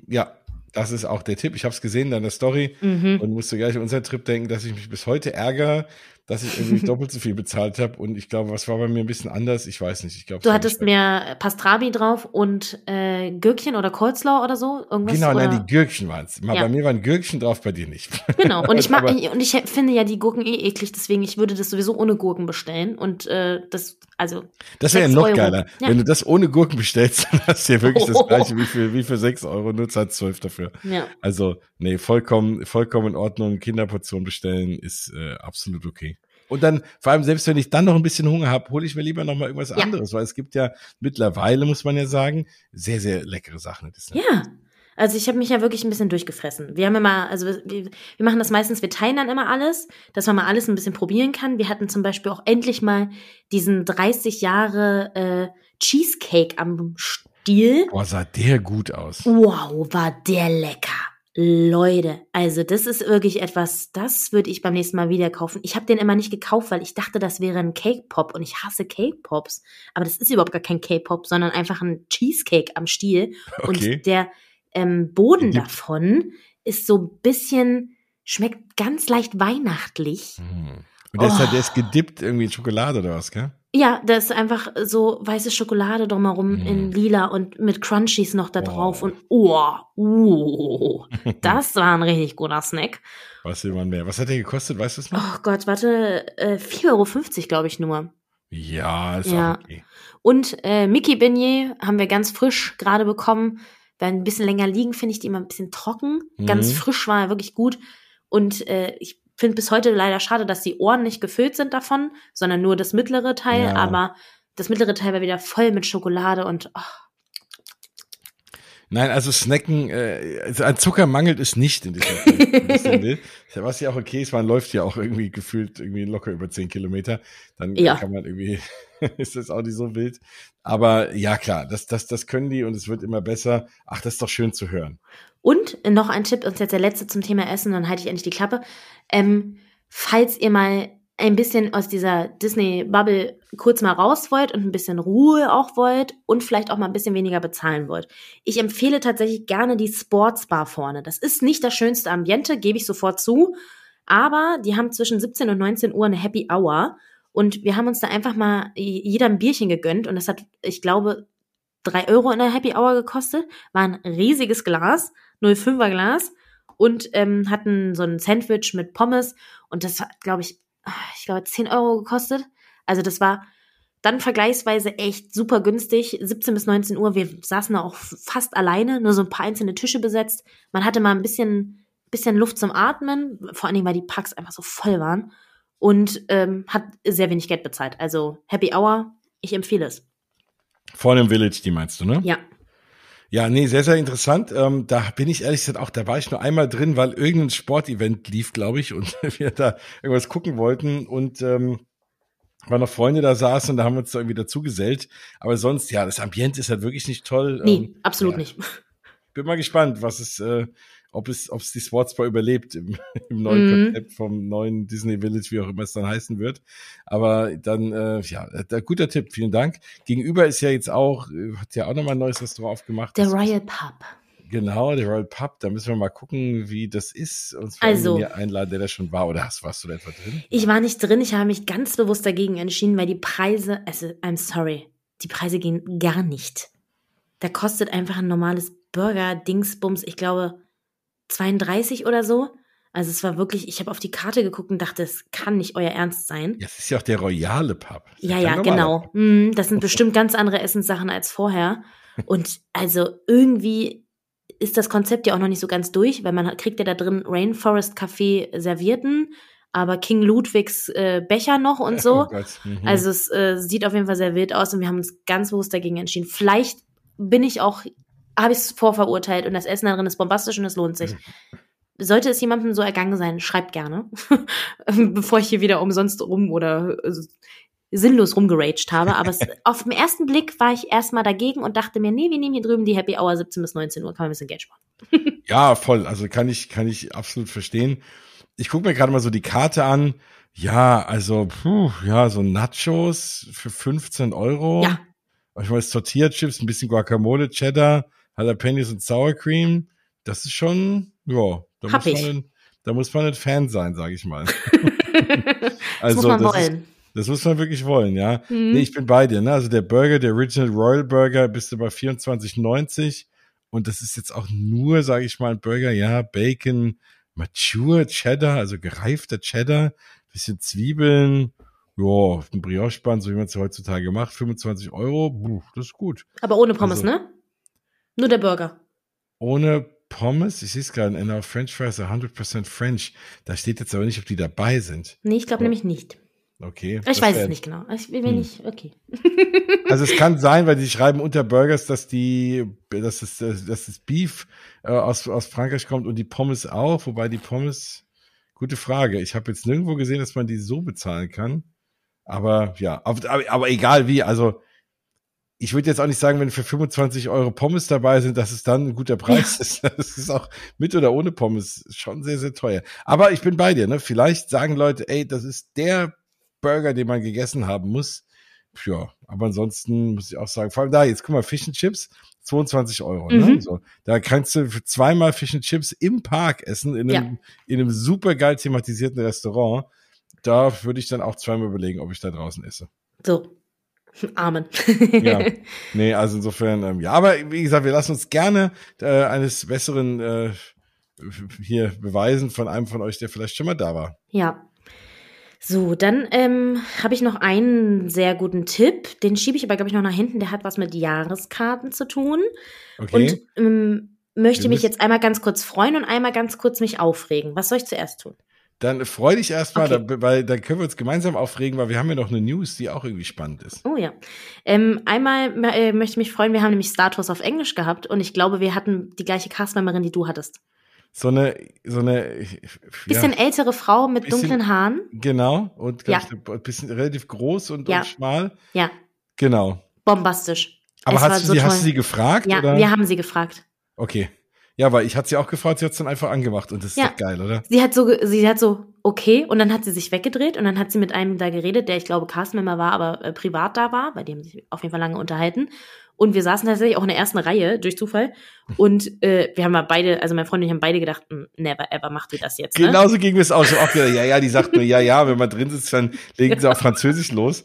Ja, das ist auch der Tipp. Ich habe es gesehen in der Story mhm. und musste gleich an unseren Trip denken, dass ich mich bis heute ärgere, dass ich irgendwie doppelt so viel bezahlt habe. Und ich glaube, was war bei mir ein bisschen anders? Ich weiß nicht. Ich glaube, du hattest mehr Pastrami drauf und äh, Gürkchen oder Coleslaw oder so? Irgendwas, genau, oder? nein, die Gürkchen waren es. Ja. Bei mir waren Gürkchen drauf, bei dir nicht. Genau. Und ich mag und ich finde ja die Gurken eh eklig, deswegen ich würde das sowieso ohne Gurken bestellen. Und äh, das, also. Das wäre ja noch Euro. geiler. Ja. Wenn du das ohne Gurken bestellst, dann hast du ja wirklich oh. das gleiche wie für, wie für sechs Euro, nur zahlt zwölf dafür. Ja. Also, nee, vollkommen, vollkommen in Ordnung. Kinderportion bestellen ist äh, absolut okay. Und dann, vor allem, selbst wenn ich dann noch ein bisschen Hunger habe, hole ich mir lieber noch mal irgendwas ja. anderes, weil es gibt ja mittlerweile, muss man ja sagen, sehr, sehr leckere Sachen. Ja. Also ich habe mich ja wirklich ein bisschen durchgefressen. Wir haben immer, also wir, wir, machen das meistens, wir teilen dann immer alles, dass man mal alles ein bisschen probieren kann. Wir hatten zum Beispiel auch endlich mal diesen 30 Jahre äh, Cheesecake am Stiel. Boah, sah der gut aus. Wow, war der lecker. Leute, also das ist wirklich etwas, das würde ich beim nächsten Mal wieder kaufen. Ich habe den immer nicht gekauft, weil ich dachte, das wäre ein Cake Pop und ich hasse Cake Pops. Aber das ist überhaupt gar kein Cake Pop, sondern einfach ein Cheesecake am Stiel. Okay. Und der ähm, Boden davon ist so ein bisschen, schmeckt ganz leicht weihnachtlich. Hm. Und der, oh. ist halt, der ist gedippt irgendwie in Schokolade oder was, gell? Ja, da ist einfach so weiße Schokolade drumherum mm. in lila und mit Crunchies noch da drauf. Oh. Und oh, oh, das war ein richtig guter Snack. Was will man mehr? Was hat der gekostet? Weißt du es noch? Oh Gott, warte, äh, 4,50 Euro, glaube ich nur. Ja, ist ja. auch okay. Und äh, Mickey Beignet haben wir ganz frisch gerade bekommen. Wenn ein bisschen länger liegen, finde ich die immer ein bisschen trocken. Mhm. Ganz frisch war er wirklich gut. Und äh, ich finde bis heute leider schade, dass die Ohren nicht gefüllt sind davon, sondern nur das mittlere Teil. Ja. Aber das mittlere Teil war wieder voll mit Schokolade und oh. Nein, also Snacken, äh, also an Zucker mangelt es nicht in diesem Bild. Was ja auch okay ist, man läuft ja auch irgendwie gefühlt irgendwie locker über zehn Kilometer. Dann ja. kann man irgendwie, ist das auch nicht so wild. Aber ja, klar, das, das, das können die und es wird immer besser. Ach, das ist doch schön zu hören. Und noch ein Tipp, und jetzt der letzte zum Thema Essen, dann halte ich endlich die Klappe. Ähm, falls ihr mal ein bisschen aus dieser Disney-Bubble kurz mal raus wollt und ein bisschen Ruhe auch wollt und vielleicht auch mal ein bisschen weniger bezahlen wollt. Ich empfehle tatsächlich gerne die Sportsbar vorne. Das ist nicht das schönste Ambiente, gebe ich sofort zu. Aber die haben zwischen 17 und 19 Uhr eine Happy Hour. Und wir haben uns da einfach mal jeder ein Bierchen gegönnt. Und das hat, ich glaube, drei Euro in der Happy Hour gekostet. War ein riesiges Glas, 05er Glas und ähm, hatten so ein Sandwich mit Pommes und das hat, glaube ich, ich glaube 10 Euro gekostet. Also das war dann vergleichsweise echt super günstig. 17 bis 19 Uhr, wir saßen da auch fast alleine, nur so ein paar einzelne Tische besetzt. Man hatte mal ein bisschen, bisschen Luft zum Atmen, vor allen Dingen, weil die Parks einfach so voll waren und ähm, hat sehr wenig Geld bezahlt. Also Happy Hour, ich empfehle es. Vor dem Village, die meinst du, ne? Ja. Ja, nee, sehr, sehr interessant. Ähm, da bin ich ehrlich gesagt auch, da war ich nur einmal drin, weil irgendein Sportevent lief, glaube ich, und wir da irgendwas gucken wollten und ähm, weil noch Freunde da saßen und da haben wir uns da irgendwie dazu gesellt. Aber sonst, ja, das Ambiente ist halt wirklich nicht toll. Nee, ähm, absolut ja. nicht. Bin mal gespannt, was es, äh, ob es, ob es die Sportsbar überlebt im, im neuen mhm. Konzept vom neuen Disney Village, wie auch immer es dann heißen wird. Aber dann, äh, ja, der, guter Tipp, vielen Dank. Gegenüber ist ja jetzt auch, äh, hat ja auch nochmal ein neues Restaurant aufgemacht. Der Royal Pub. Genau, der Royal Pub. Da müssen wir mal gucken, wie das ist. Und zwar also, einladen, der da schon war. Oder hast, warst du da etwa drin? Ich war nicht drin. Ich habe mich ganz bewusst dagegen entschieden, weil die Preise, also, I'm sorry, die Preise gehen gar nicht. Da kostet einfach ein normales Burger-Dingsbums, ich glaube, 32 oder so. Also es war wirklich, ich habe auf die Karte geguckt und dachte, es kann nicht euer Ernst sein. Ja, es ist ja auch der royale Pub. Ja, ja, genau. Mm, das sind bestimmt ganz andere Essenssachen als vorher. Und also irgendwie ist das Konzept ja auch noch nicht so ganz durch, weil man kriegt ja da drin Rainforest Café servierten, aber King Ludwigs äh, Becher noch und so. Oh mhm. Also es äh, sieht auf jeden Fall sehr wild aus und wir haben uns ganz bewusst dagegen entschieden. Vielleicht bin ich auch habe ich es vorverurteilt und das Essen darin ist bombastisch und es lohnt sich. Sollte es jemandem so ergangen sein, schreibt gerne, bevor ich hier wieder umsonst rum oder äh, sinnlos rumgeraged habe. Aber es, auf den ersten Blick war ich erstmal dagegen und dachte mir, nee, wir nehmen hier drüben die Happy Hour 17 bis 19 Uhr, kann man ein bisschen Geld sparen. ja, voll. Also kann ich, kann ich absolut verstehen. Ich gucke mir gerade mal so die Karte an. Ja, also, puh, ja, so Nachos für 15 Euro. Ja. Ich weiß, Tortilla-Chips, ein bisschen Guacamole, Cheddar, Jalapenos und Sour Cream, das ist schon, ja, da, muss man, da muss man ein Fan sein, sage ich mal. also, muss man das wollen. Ist, das muss man wirklich wollen, ja. Mhm. Nee, ich bin bei dir, ne? Also der Burger, der Original Royal Burger, bist du bei 24,90 und das ist jetzt auch nur, sage ich mal, ein Burger, ja, Bacon, Mature Cheddar, also gereifter Cheddar, bisschen Zwiebeln, ja, ein Brioche-Band, so wie man es heutzutage macht, 25 Euro, Puh, das ist gut. Aber ohne Pommes, Also- ne? Nur der Burger. Ohne Pommes, ich sehe es gerade, in our French Fries are 100% French. Da steht jetzt aber nicht, ob die dabei sind. Nee, ich glaube nämlich nicht. Okay. Ich weiß es nicht genau. Ich will Hm. nicht, okay. Also es kann sein, weil die schreiben unter Burgers, dass die, dass das, dass das Beef äh, aus, aus Frankreich kommt und die Pommes auch, wobei die Pommes, gute Frage. Ich habe jetzt nirgendwo gesehen, dass man die so bezahlen kann. Aber ja, aber, aber egal wie, also ich würde jetzt auch nicht sagen, wenn für 25 Euro Pommes dabei sind, dass es dann ein guter Preis ist. Das ist auch mit oder ohne Pommes schon sehr, sehr teuer. Aber ich bin bei dir, ne? Vielleicht sagen Leute, ey, das ist der Burger, den man gegessen haben muss. Ja, aber ansonsten muss ich auch sagen, vor allem da, jetzt guck mal, Fish and Chips, 22 Euro. Ne? Mhm. So, da kannst du für zweimal Fish and Chips im Park essen, in einem, in einem super geil thematisierten Restaurant. Da würde ich dann auch zweimal überlegen, ob ich da draußen esse. So. Amen. Ja. Nee, also insofern, ähm, ja, aber wie gesagt, wir lassen uns gerne äh, eines Besseren äh, hier beweisen von einem von euch, der vielleicht schon mal da war. Ja. So, dann ähm, habe ich noch einen sehr guten Tipp. Den schiebe ich aber, glaube ich, noch nach hinten. Der hat was mit Jahreskarten zu tun. Okay. Und ähm, möchte mich jetzt einmal ganz kurz freuen und einmal ganz kurz mich aufregen. Was soll ich zuerst tun? Dann freu dich erstmal, Okay. da, weil dann können wir uns gemeinsam aufregen, weil wir haben ja noch eine News, die auch irgendwie spannend ist. Oh ja. Ähm, einmal äh, möchte ich mich freuen, wir haben nämlich Star Tours auf Englisch gehabt und ich glaube, wir hatten die gleiche Castmemberin, die du hattest. So eine, so eine, Bisschen ältere Frau mit Bisschen- dunklen Haaren. genau, und Ja. ich, ein bisschen relativ groß und, Ja. und schmal. Ja, Genau. bombastisch. Aber Es hast du, so sie, hast du sie gefragt? Ja, oder? wir haben sie gefragt. Okay. Ja, weil ich hatte sie auch gefragt, sie hat es dann einfach angemacht und das ist Ja. doch geil, oder? Sie hat so, sie hat so, okay, und dann hat sie sich weggedreht und dann hat sie mit einem da geredet, der ich glaube Castmember war, aber äh, privat da war, bei dem sich auf jeden Fall lange unterhalten. Und wir saßen tatsächlich auch in der ersten Reihe durch Zufall. Und äh, wir haben mal beide, also mein Freund und ich haben beide gedacht, "Mm, never ever macht ihr das jetzt. Ne? Genauso ging es auch. Hab auch ja, ja, die sagt nur, ja, ja, wenn man drin sitzt, dann legen sie auf Französisch los.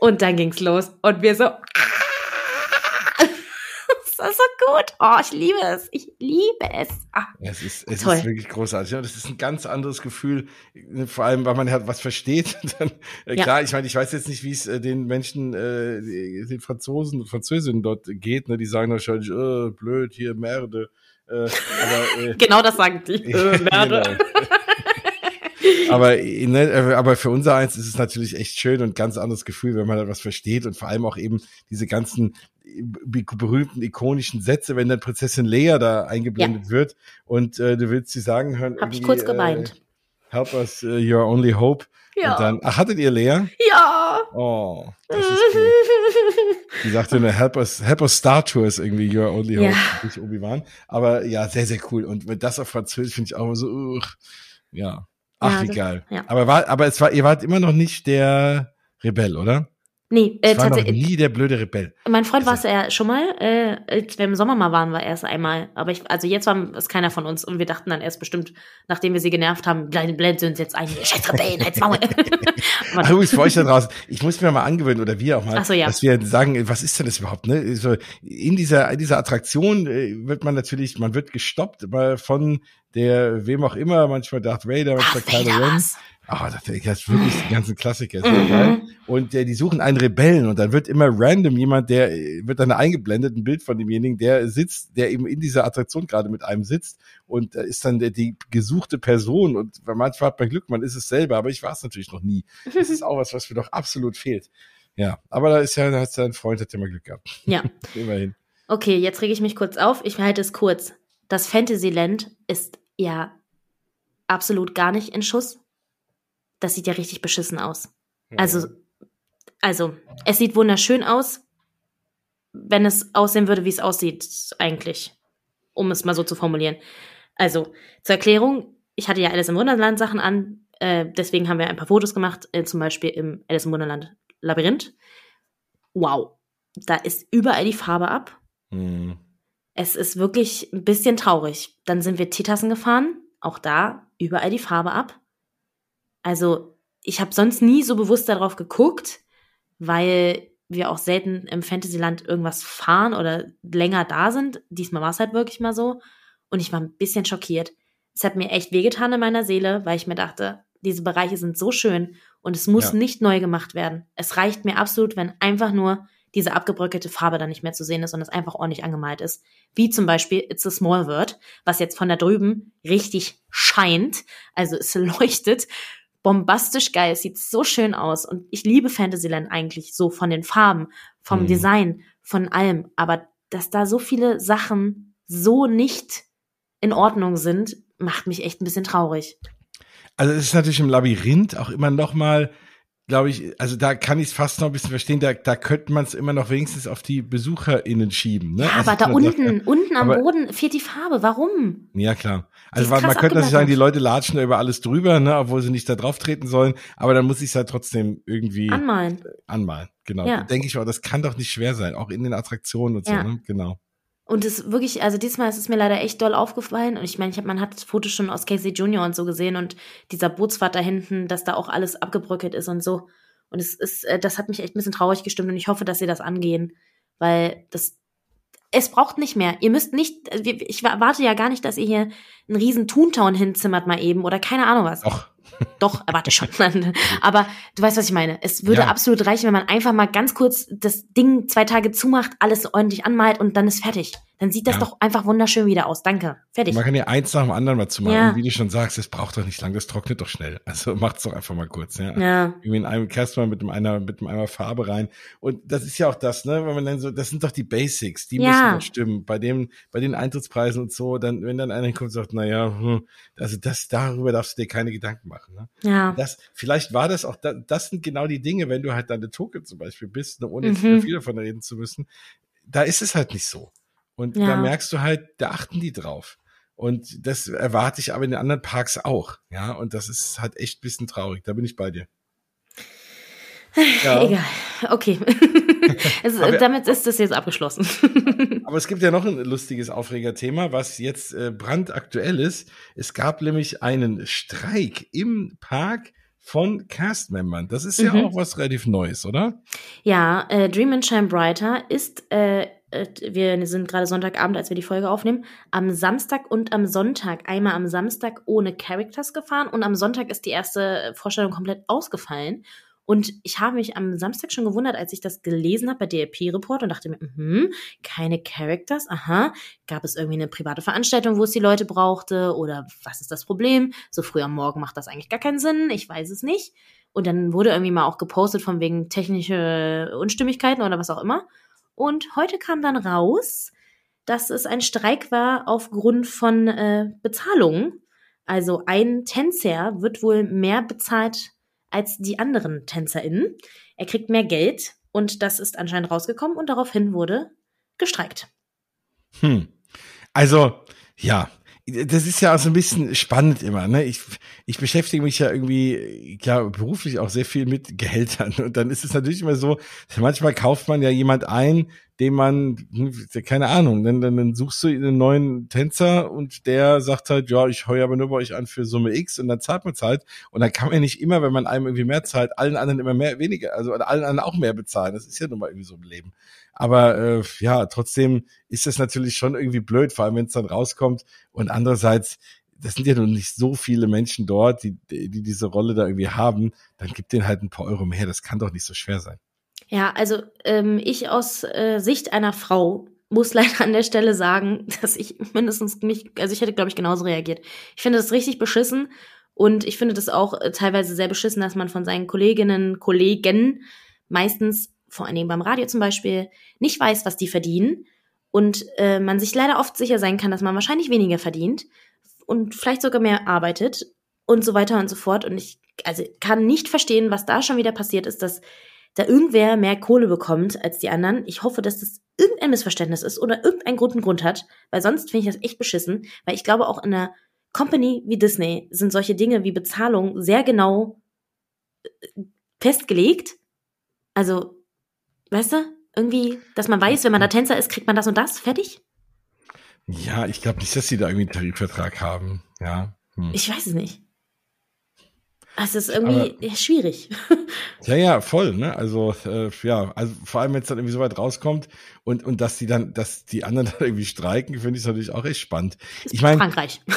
Und dann ging's los. Und wir so. das ist so gut. Oh, ich liebe es. Ich liebe es. Ah, Es ist, es Toll. ist wirklich großartig. Ja, das ist ein ganz anderes Gefühl, vor allem, weil man halt was versteht. Dann, äh, Ja. Klar, ich meine, ich weiß jetzt nicht, wie es äh, den Menschen, äh, den Franzosen und Französinnen dort geht. Ne? Die sagen wahrscheinlich, äh, blöd, hier, Merde. Äh, aber, äh, genau das sagen die. Äh, Merde. Genau. aber, äh, ne, äh, aber für unser eins ist es natürlich echt schön und ganz anderes Gefühl, wenn man da was versteht und vor allem auch eben diese ganzen äh, berühmten ikonischen Sätze, wenn dann Prinzessin Leia da eingeblendet wird und äh, du willst sie sagen hören. Hab ich kurz geweint. Äh, Help us, uh, your only hope. Ja. Und dann, ach, hattet ihr Leia? Ja. Oh, das ist cool. Die sagte nur, help us, help us Star Tours irgendwie, your only hope, Ja. nicht Obi-Wan. Aber ja, sehr, sehr cool. Und wenn das auf Französisch finde ich auch immer so, uch, ja. Ach, Ja, wie das- ja. Aber war, aber es war, ihr wart immer noch nicht der Rebell, oder? Nee, äh, Es war noch nie der blöde Rebell. Mein Freund war Also- es ja schon mal, äh, als wir im Sommer mal waren, war er es einmal. Aber ich, also jetzt war es keiner von uns und wir dachten dann erst bestimmt, nachdem wir sie genervt haben, blenden sie uns jetzt ein. Scheiß Rebellen, halt's Maul. Übrigens für euch da draußen, ich muss mir mal angewöhnen, oder wir auch mal, so, ja. dass wir sagen, was ist denn das überhaupt? Ne? So, in dieser, in dieser Attraktion äh, wird man natürlich, man wird gestoppt von der, wem auch immer, manchmal Darth Vader, manchmal Kylo Ren. Ah, das, das ist wirklich die ganzen Klassiker. Mhm. geil. Und äh, die suchen einen Rebellen und dann wird immer random jemand, der äh, wird dann eingeblendet, ein Bild von demjenigen, der sitzt, der eben in dieser Attraktion gerade mit einem sitzt und da ist dann der, die gesuchte Person und manchmal hat man Glück, man ist es selber, aber ich war es natürlich noch nie. Das ist auch was, was mir doch absolut fehlt. Ja, aber da ist ja, da hat sein Freund hat ja mal Glück gehabt. Ja. Immerhin. Okay, jetzt rege ich mich kurz auf. Ich halte es kurz. Das Fantasyland ist ja absolut gar nicht in Schuss. Das sieht ja richtig beschissen aus. Also, also, es sieht wunderschön aus, wenn es aussehen würde, wie es aussieht, eigentlich. Um es mal so zu formulieren. Also, zur Erklärung, ich hatte ja Alice im Wunderland Sachen an, äh, deswegen haben wir ein paar Fotos gemacht, äh, zum Beispiel im Alice im Wunderland Labyrinth. Wow, da ist überall die Farbe ab. Hm. Es ist wirklich ein bisschen traurig. Dann sind wir Teetassen gefahren, auch da überall die Farbe ab. Also ich habe sonst nie so bewusst darauf geguckt, weil wir auch selten im Fantasyland irgendwas fahren oder länger da sind. Diesmal war es halt wirklich mal so. Und ich war ein bisschen schockiert. Es hat mir echt wehgetan in meiner Seele, weil ich mir dachte, diese Bereiche sind so schön und es muss ja. nicht neu gemacht werden. Es reicht mir absolut, wenn einfach nur diese abgebröckelte Farbe dann nicht mehr zu sehen ist und es einfach ordentlich angemalt ist. Wie zum Beispiel It's a Small Word, was jetzt von da drüben richtig scheint. Also es leuchtet bombastisch geil. Es sieht so schön aus. Und ich liebe Fantasyland eigentlich so von den Farben, vom mhm. Design, von allem. Aber dass da so viele Sachen so nicht in Ordnung sind, macht mich echt ein bisschen traurig. Also es ist natürlich im Labyrinth auch immer noch mal glaube ich, also da kann ich es fast noch ein bisschen verstehen, da, da könnte man es immer noch wenigstens auf die BesucherInnen schieben. Ne? Ja, also aber da unten, sagt, unten am aber, Boden fehlt die Farbe. Warum? Ja, klar. Also man, man könnte natürlich sagen, die Leute latschen da über alles drüber, ne, obwohl sie nicht da drauf treten sollen, aber dann muss ich es halt trotzdem irgendwie anmalen. Anmalen, genau. Ja. Denke ich auch, das kann doch nicht schwer sein, auch in den Attraktionen und ja. so, ne? Genau. Und es wirklich, also diesmal ist es mir leider echt doll aufgefallen. Und ich meine, ich hab, man hat Fotos schon aus Casey Junior und so gesehen und dieser Bootsfahrt da hinten, dass da auch alles abgebröckelt ist und so. Und es ist, äh, das hat mich echt ein bisschen traurig gestimmt und ich hoffe, dass sie das angehen, weil das, es braucht nicht mehr. Ihr müsst nicht, äh, ich warte ja gar nicht, dass ihr hier einen riesen Toontown hinzimmert mal eben oder keine Ahnung was. Doch. Doch, warte schon. Aber du weißt, was ich meine. Es würde ja. absolut reichen, wenn man einfach mal ganz kurz das Ding zwei Tage zumacht, alles ordentlich anmalt und dann ist fertig. Dann sieht das ja. doch einfach wunderschön wieder aus. Danke. Fertig. Man kann ja eins nach dem anderen mal zu machen. Ja. Wie du schon sagst, es braucht doch nicht lang, das trocknet doch schnell. Also macht's doch einfach mal kurz. Ja. ja. Irgendwie in einem kerst mal mit einem, einer, mit einem Eimer Farbe rein. Und das ist ja auch das, ne, wenn man dann so, das sind doch die Basics, die ja. müssen doch stimmen. Bei dem, bei den Eintrittspreisen und so, dann, wenn dann einer kommt und sagt, na ja, hm, also das, darüber darfst du dir keine Gedanken machen. Ne? Ja. Das, vielleicht war das auch, das sind genau die Dinge, wenn du halt deine Token zum Beispiel bist, ne, ohne mhm. viel davon reden zu müssen. Da ist es halt nicht so. Und ja. da merkst du halt, da achten die drauf. Und das erwarte ich aber in den anderen Parks auch. Ja, und das ist halt echt ein bisschen traurig. Da bin ich bei dir. Ja. Egal. Okay. es, damit ist das jetzt abgeschlossen. aber es gibt ja noch ein lustiges Aufregerthema, was jetzt äh, brandaktuell ist. Es gab nämlich einen Streik im Park von Castmembern. Das ist mhm. ja auch was relativ Neues, oder? Ja, äh, Dream and Shine Brighter ist äh, wir sind gerade Sonntagabend, als wir die Folge aufnehmen, am Samstag und am Sonntag, einmal am Samstag ohne Characters gefahren und am Sonntag ist die erste Vorstellung komplett ausgefallen. Und ich habe mich am Samstag schon gewundert, als ich das gelesen habe bei DLP Report und dachte mir, mh, keine Characters, aha, gab es irgendwie eine private Veranstaltung, wo es die Leute brauchte oder was ist das Problem? So früh am Morgen macht das eigentlich gar keinen Sinn, ich weiß es nicht. Und dann wurde irgendwie mal auch gepostet von wegen technische Unstimmigkeiten oder was auch immer. Und heute kam dann raus, dass es ein Streik war aufgrund von äh, Bezahlungen. Also ein Tänzer wird wohl mehr bezahlt als die anderen TänzerInnen. Er kriegt mehr Geld und das ist anscheinend rausgekommen und daraufhin wurde gestreikt. Hm. Also, ja, das ist ja auch so ein bisschen spannend immer. Ne? Ich, ich beschäftige mich ja irgendwie, ja, beruflich auch sehr viel mit Gehältern. Und dann ist es natürlich immer so, manchmal kauft man ja jemand ein, den man, hm, keine Ahnung, dann, dann, dann suchst du einen neuen Tänzer und der sagt halt, ja, ich heue aber nur bei euch an für Summe X und dann zahlt man halt. Und dann kann man ja nicht immer, wenn man einem irgendwie mehr zahlt, allen anderen immer mehr, weniger, also allen anderen auch mehr bezahlen. Das ist ja nun mal irgendwie so im Leben. Aber äh, ja, trotzdem ist das natürlich schon irgendwie blöd, vor allem wenn es dann rauskommt. Und andererseits, das sind ja noch nicht so viele Menschen dort, die, die diese Rolle da irgendwie haben. Dann gibt denen halt ein paar Euro mehr. Das kann doch nicht so schwer sein. Ja, also ähm, ich aus äh, Sicht einer Frau muss leider an der Stelle sagen, dass ich mindestens mich, also ich hätte, glaube ich, genauso reagiert. Ich finde das richtig beschissen und ich finde das auch äh, teilweise sehr beschissen, dass man von seinen Kolleginnen, Kollegen meistens vor allen Dingen beim Radio zum Beispiel, nicht weiß, was die verdienen und äh, man sich leider oft sicher sein kann, dass man wahrscheinlich weniger verdient und vielleicht sogar mehr arbeitet und so weiter und so fort. Und ich also kann nicht verstehen, was da schon wieder passiert ist, dass da irgendwer mehr Kohle bekommt als die anderen. Ich hoffe, dass das irgendein Missverständnis ist oder irgendein guten Grund hat, weil sonst finde ich das echt beschissen, weil ich glaube auch in einer Company wie Disney sind solche Dinge wie Bezahlung sehr genau äh, festgelegt. Also Weißt du? Irgendwie, dass man weiß, wenn man da Tänzer ist, kriegt man das und das. Fertig? Ja, ich glaube nicht, dass sie da irgendwie einen Tarifvertrag haben. Ja. Hm. Ich weiß es nicht. Es ist irgendwie Aber, schwierig. Ja, ja, voll, ne? Also, äh, ja, also vor allem, wenn es dann irgendwie so weit rauskommt und, und dass die dann, dass die anderen dann irgendwie streiken, finde ich natürlich auch echt spannend. Ich meine. Frankreich.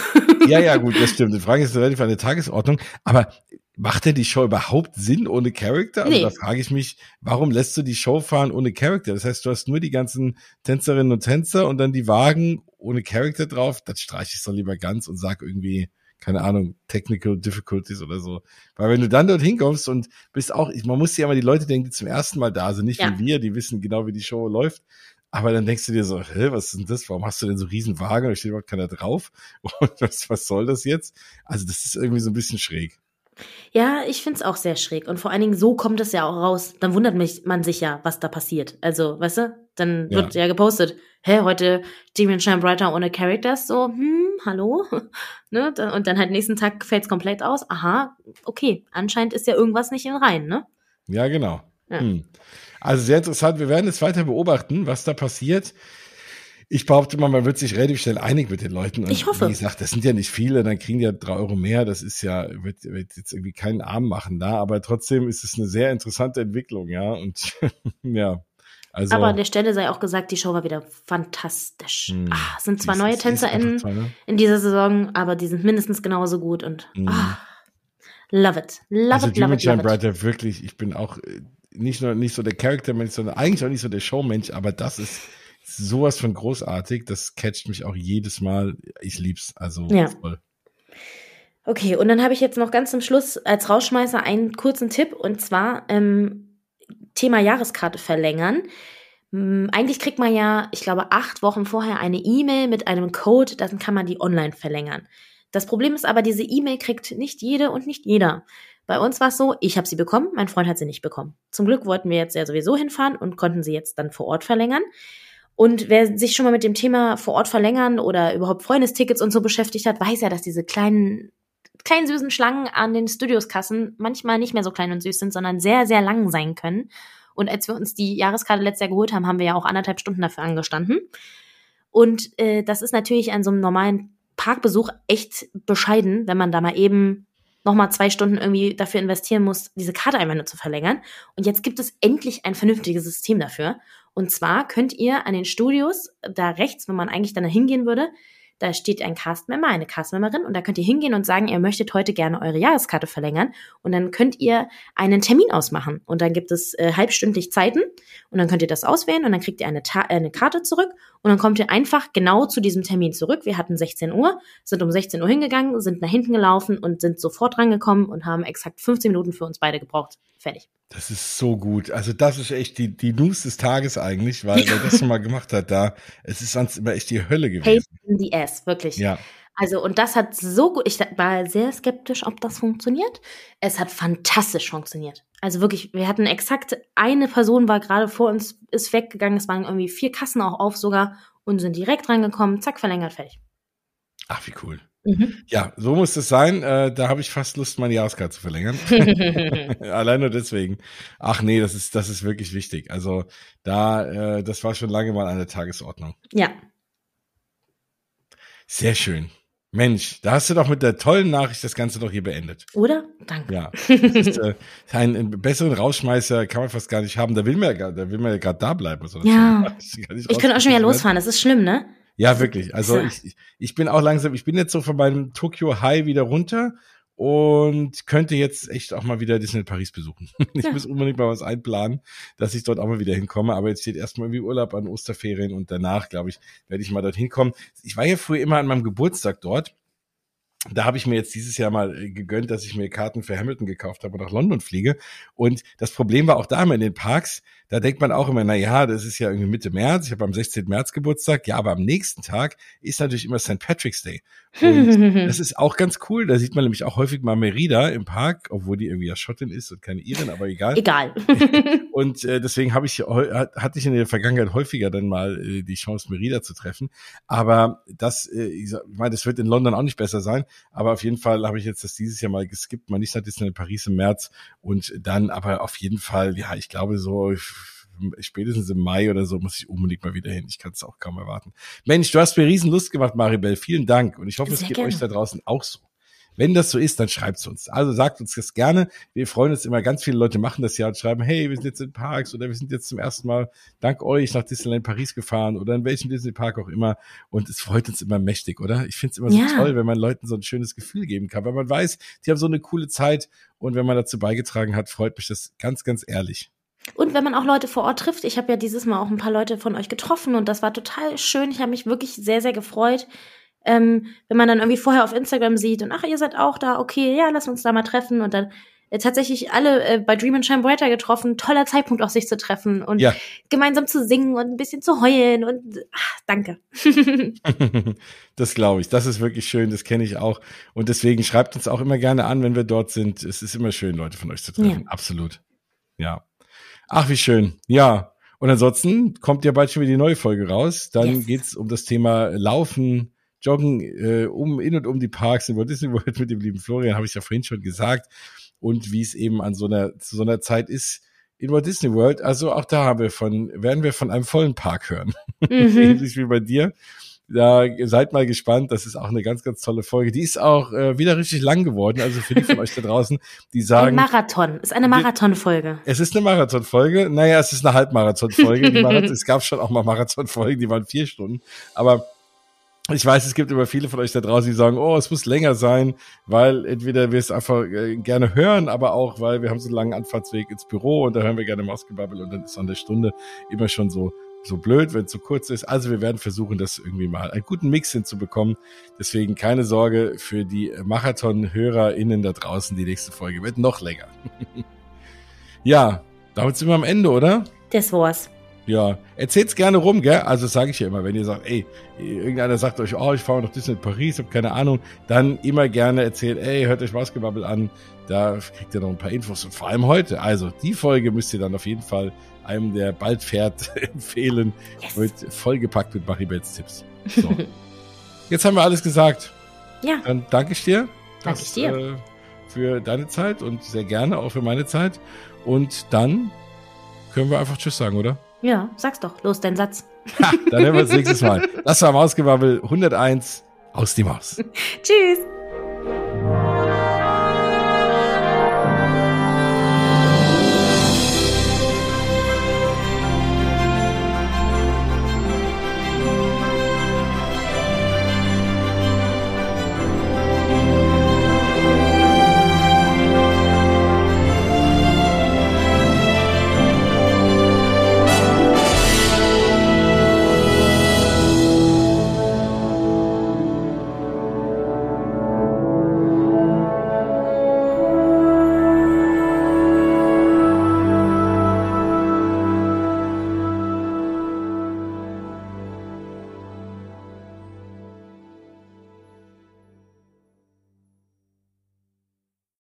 Ja, ja, gut, das stimmt. In Frankreich ist relativ eine Tagesordnung. Aber macht denn die Show überhaupt Sinn ohne Charakter? Also nee. da frage ich mich, warum lässt du die Show fahren ohne Charakter? Das heißt, du hast nur die ganzen Tänzerinnen und Tänzer und dann die Wagen ohne Charakter drauf. Das streiche ich doch lieber ganz und sag irgendwie, keine Ahnung, Technical Difficulties oder so. Weil wenn du dann dort hinkommst und bist auch, man muss ja immer die Leute denken, die zum ersten Mal da sind, nicht ja. wie wir, die wissen genau, wie die Show läuft. Aber dann denkst du dir so, hä, was ist denn das? Warum hast du denn so riesen Wagen? Da steht überhaupt keiner drauf. Und was, was soll das jetzt? Also das ist irgendwie so ein bisschen schräg. Ja, ich find's auch sehr schräg. Und vor allen Dingen, so kommt es ja auch raus. Dann wundert mich, man sich ja, was da passiert. Also, weißt du, dann wird ja, ja gepostet, hä, heute Demon Shine Brighter ohne Characters. So, hm, hallo? ne? Und dann halt nächsten Tag fällt's komplett aus. Aha, okay, anscheinend ist ja irgendwas nicht in Reihen, ne? Ja, genau. Ja. Hm. Also sehr interessant. Wir werden es weiter beobachten, was da passiert. Ich behaupte mal, man wird sich relativ schnell einig mit den Leuten. Und ich hoffe. Wie gesagt, das sind ja nicht viele, dann kriegen die ja drei Euro mehr. Das ist ja, wird, wird jetzt irgendwie keinen Arm machen da, aber trotzdem ist es eine sehr interessante Entwicklung, ja. Und ja. Also, aber an der Stelle sei auch gesagt, die Show war wieder fantastisch. Mh, ah, sind zwar neue TänzerInnen ne? in dieser Saison, aber die sind mindestens genauso gut und mh. ah, love it. Love also it, love it, love it. wirklich, ich bin auch äh, nicht nur nicht so der Charaktermensch, sondern eigentlich auch nicht so der Showmensch, aber das ist sowas von großartig. Das catcht mich auch jedes Mal. Ich lieb's. Also ja. voll. Okay, und dann habe ich jetzt noch ganz zum Schluss als Rauschmeißer einen kurzen Tipp und zwar ähm, Thema Jahreskarte verlängern. Ähm, eigentlich kriegt man ja, ich glaube, acht Wochen vorher eine E-Mail mit einem Code, dann kann man die online verlängern. Das Problem ist aber, diese E-Mail kriegt nicht jede und nicht jeder. Bei uns war es so, ich habe sie bekommen, mein Freund hat sie nicht bekommen. Zum Glück wollten wir jetzt ja sowieso hinfahren und konnten sie jetzt dann vor Ort verlängern. Und wer sich schon mal mit dem Thema vor Ort verlängern oder überhaupt Freundestickets und so beschäftigt hat, weiß ja, dass diese kleinen, kleinen süßen Schlangen an den Studioskassen manchmal nicht mehr so klein und süß sind, sondern sehr, sehr lang sein können. Und als wir uns die Jahreskarte letztes Jahr geholt haben, haben wir ja auch anderthalb Stunden dafür angestanden. Und äh, das ist natürlich an so einem normalen Parkbesuch echt bescheiden, wenn man da mal eben nochmal zwei Stunden irgendwie dafür investieren muss, diese Karte einmal nur zu verlängern. Und jetzt gibt es endlich ein vernünftiges System dafür. Und zwar könnt ihr an den Studios da rechts, wenn man eigentlich dann hingehen würde, da steht ein Castmember, eine Castmemberin und da könnt ihr hingehen und sagen, ihr möchtet heute gerne eure Jahreskarte verlängern und dann könnt ihr einen Termin ausmachen. Und dann gibt es äh, halbstündlich Zeiten und dann könnt ihr das auswählen und dann kriegt ihr eine, Ta eine Karte zurück und dann kommt ihr einfach genau zu diesem Termin zurück. Wir hatten 16 Uhr, sind um 16 Uhr hingegangen, sind nach hinten gelaufen und sind sofort rangekommen und haben exakt 15 Minuten für uns beide gebraucht. Fertig. Das ist so gut. Also das ist echt die, die News des Tages eigentlich, weil wer das schon mal gemacht hat, da, es ist sonst immer echt die Hölle gewesen. Hate in the ass, wirklich. Ja. Also, und das hat so gut, ich war sehr skeptisch, ob das funktioniert. Es hat fantastisch funktioniert. Also wirklich, wir hatten exakt eine Person war gerade vor uns, ist weggegangen, es waren irgendwie vier Kassen auch auf sogar und sind direkt reingekommen, zack, verlängert, fertig. Ach, wie cool. Mhm. Ja, so muss es sein. Äh, da habe ich fast Lust, meine Jahreskarte zu verlängern. Allein nur deswegen. Ach nee, das ist, das ist wirklich wichtig. Also da, äh, das war schon lange mal an der Tagesordnung. Ja. Sehr schön. Mensch, da hast du doch mit der tollen Nachricht das Ganze doch hier beendet. Oder? Danke. Ja. Ist, äh, einen, einen, besseren Rausschmeißer kann man fast gar nicht haben. Da will man ja, da will man ja gerade da bleiben. Also ja. Ich könnte auch schon wieder losfahren. Das ist schlimm, ne? Ja, wirklich. Also ich, ich bin auch langsam, ich bin jetzt so von meinem Tokyo High wieder runter und könnte jetzt echt auch mal wieder Disney Paris besuchen. Ich ja. muss unbedingt mal was einplanen, dass ich dort auch mal wieder hinkomme. Aber jetzt steht erstmal irgendwie Urlaub an Osterferien und danach, glaube ich, werde ich mal dorthin kommen. Ich war ja früher immer an meinem Geburtstag dort da habe ich mir jetzt dieses Jahr mal äh, gegönnt, dass ich mir Karten für Hamilton gekauft habe und nach London fliege. Und das Problem war auch da immer in den Parks, da denkt man auch immer, na ja, das ist ja irgendwie Mitte März, ich habe am 16. März Geburtstag, ja, aber am nächsten Tag ist natürlich immer St. Patrick's Day. Und das ist auch ganz cool, da sieht man nämlich auch häufig mal Merida im Park, obwohl die irgendwie ja Schottin ist und keine Irin, aber egal. Egal. und äh, deswegen habe ich hatte ich in der Vergangenheit häufiger dann mal äh, die Chance Merida zu treffen, aber das äh, ich meine, das wird in London auch nicht besser sein, aber auf jeden Fall habe ich jetzt das dieses Jahr mal geskippt, mal nicht nach Disneyland Paris im März. Und dann aber auf jeden Fall, ja, ich glaube so spätestens im Mai oder so muss ich unbedingt mal wieder hin. Ich kann es auch kaum erwarten. Mensch, du hast mir riesen Lust gemacht, Maribel. Vielen Dank. Und ich hoffe, Sehr es geht gerne. euch da draußen auch so. Wenn das so ist, dann schreibt's uns. Also sagt uns das gerne. Wir freuen uns immer, ganz viele Leute machen das ja und schreiben, hey, wir sind jetzt in Parks oder wir sind jetzt zum ersten Mal dank euch nach Disneyland Paris gefahren oder in welchem Disney Park auch immer. Und es freut uns immer mächtig, oder? Ich finde es immer so ja. toll, wenn man Leuten so ein schönes Gefühl geben kann, weil man weiß, die haben so eine coole Zeit und wenn man dazu beigetragen hat, freut mich das ganz, ganz ehrlich. Und wenn man auch Leute vor Ort trifft, ich habe ja dieses Mal auch ein paar Leute von euch getroffen und das war total schön. Ich habe mich wirklich sehr, sehr gefreut. Ähm, wenn man dann irgendwie vorher auf Instagram sieht und ach, ihr seid auch da, okay, ja, lass uns da mal treffen und dann äh, tatsächlich alle äh, bei Dream and Shine Brighter getroffen. Toller Zeitpunkt auch sich zu treffen und ja. gemeinsam zu singen und ein bisschen zu heulen und ach, danke. das glaube ich. Das ist wirklich schön. Das kenne ich auch. Und deswegen schreibt uns auch immer gerne an, wenn wir dort sind. Es ist immer schön, Leute von euch zu treffen. Ja. Absolut. Ja. Ach, wie schön. Ja. Und ansonsten kommt ja bald schon wieder die neue Folge raus. Dann yes. geht's um das Thema Laufen, Joggen, äh, um in und um die Parks in Walt Disney World mit dem lieben Florian, habe ich ja vorhin schon gesagt. Und wie es eben an so einer, zu so einer Zeit ist in Walt Disney World. Also auch da haben wir von, werden wir von einem vollen Park hören. Mhm. Ähnlich wie bei dir. Da seid mal gespannt. Das ist auch eine ganz, ganz tolle Folge. Die ist auch äh, wieder richtig lang geworden. Also für die von euch da draußen, die sagen. Ein Marathon. Ist eine Marathonfolge. Es ist eine Marathonfolge. Naja, es ist eine Halbmarathonfolge. Marathon, es gab schon auch mal Marathonfolgen, die waren vier Stunden. Aber ich weiß, es gibt immer viele von euch da draußen, die sagen, oh, es muss länger sein, weil entweder wir es einfach äh, gerne hören, aber auch, weil wir haben so einen langen Anfahrtsweg ins Büro und da hören wir gerne Mausgebabbel und dann ist an der Stunde immer schon so so blöd, wenn es zu kurz ist. Also wir werden versuchen, das irgendwie mal einen guten Mix hinzubekommen. Deswegen keine Sorge für die Marathon-HörerInnen da draußen. Die nächste Folge wird noch länger. ja, damit sind wir am Ende, oder? Das war's. Ja, erzählt's gerne rum, gell? Also sage ich ja immer, wenn ihr sagt, ey, irgendeiner sagt euch, oh, ich fahre nach Disney Paris, hab keine Ahnung, dann immer gerne erzählt, ey, hört euch Basketball an, da kriegt ihr noch ein paar Infos und vor allem heute. Also die Folge müsst ihr dann auf jeden Fall einem, der bald fährt, empfehlen. Yes. Wird vollgepackt mit Maribels Tipps. So. Jetzt haben wir alles gesagt. Ja. Dann danke ich dir. Danke ich dir. Äh, für deine Zeit und sehr gerne auch für meine Zeit. Und dann können wir einfach Tschüss sagen, oder? Ja, sag's doch. Los, dein Satz. Ha, dann hören wir uns nächstes Mal. Das war Mausgewabbel 101 aus die Maus. Tschüss.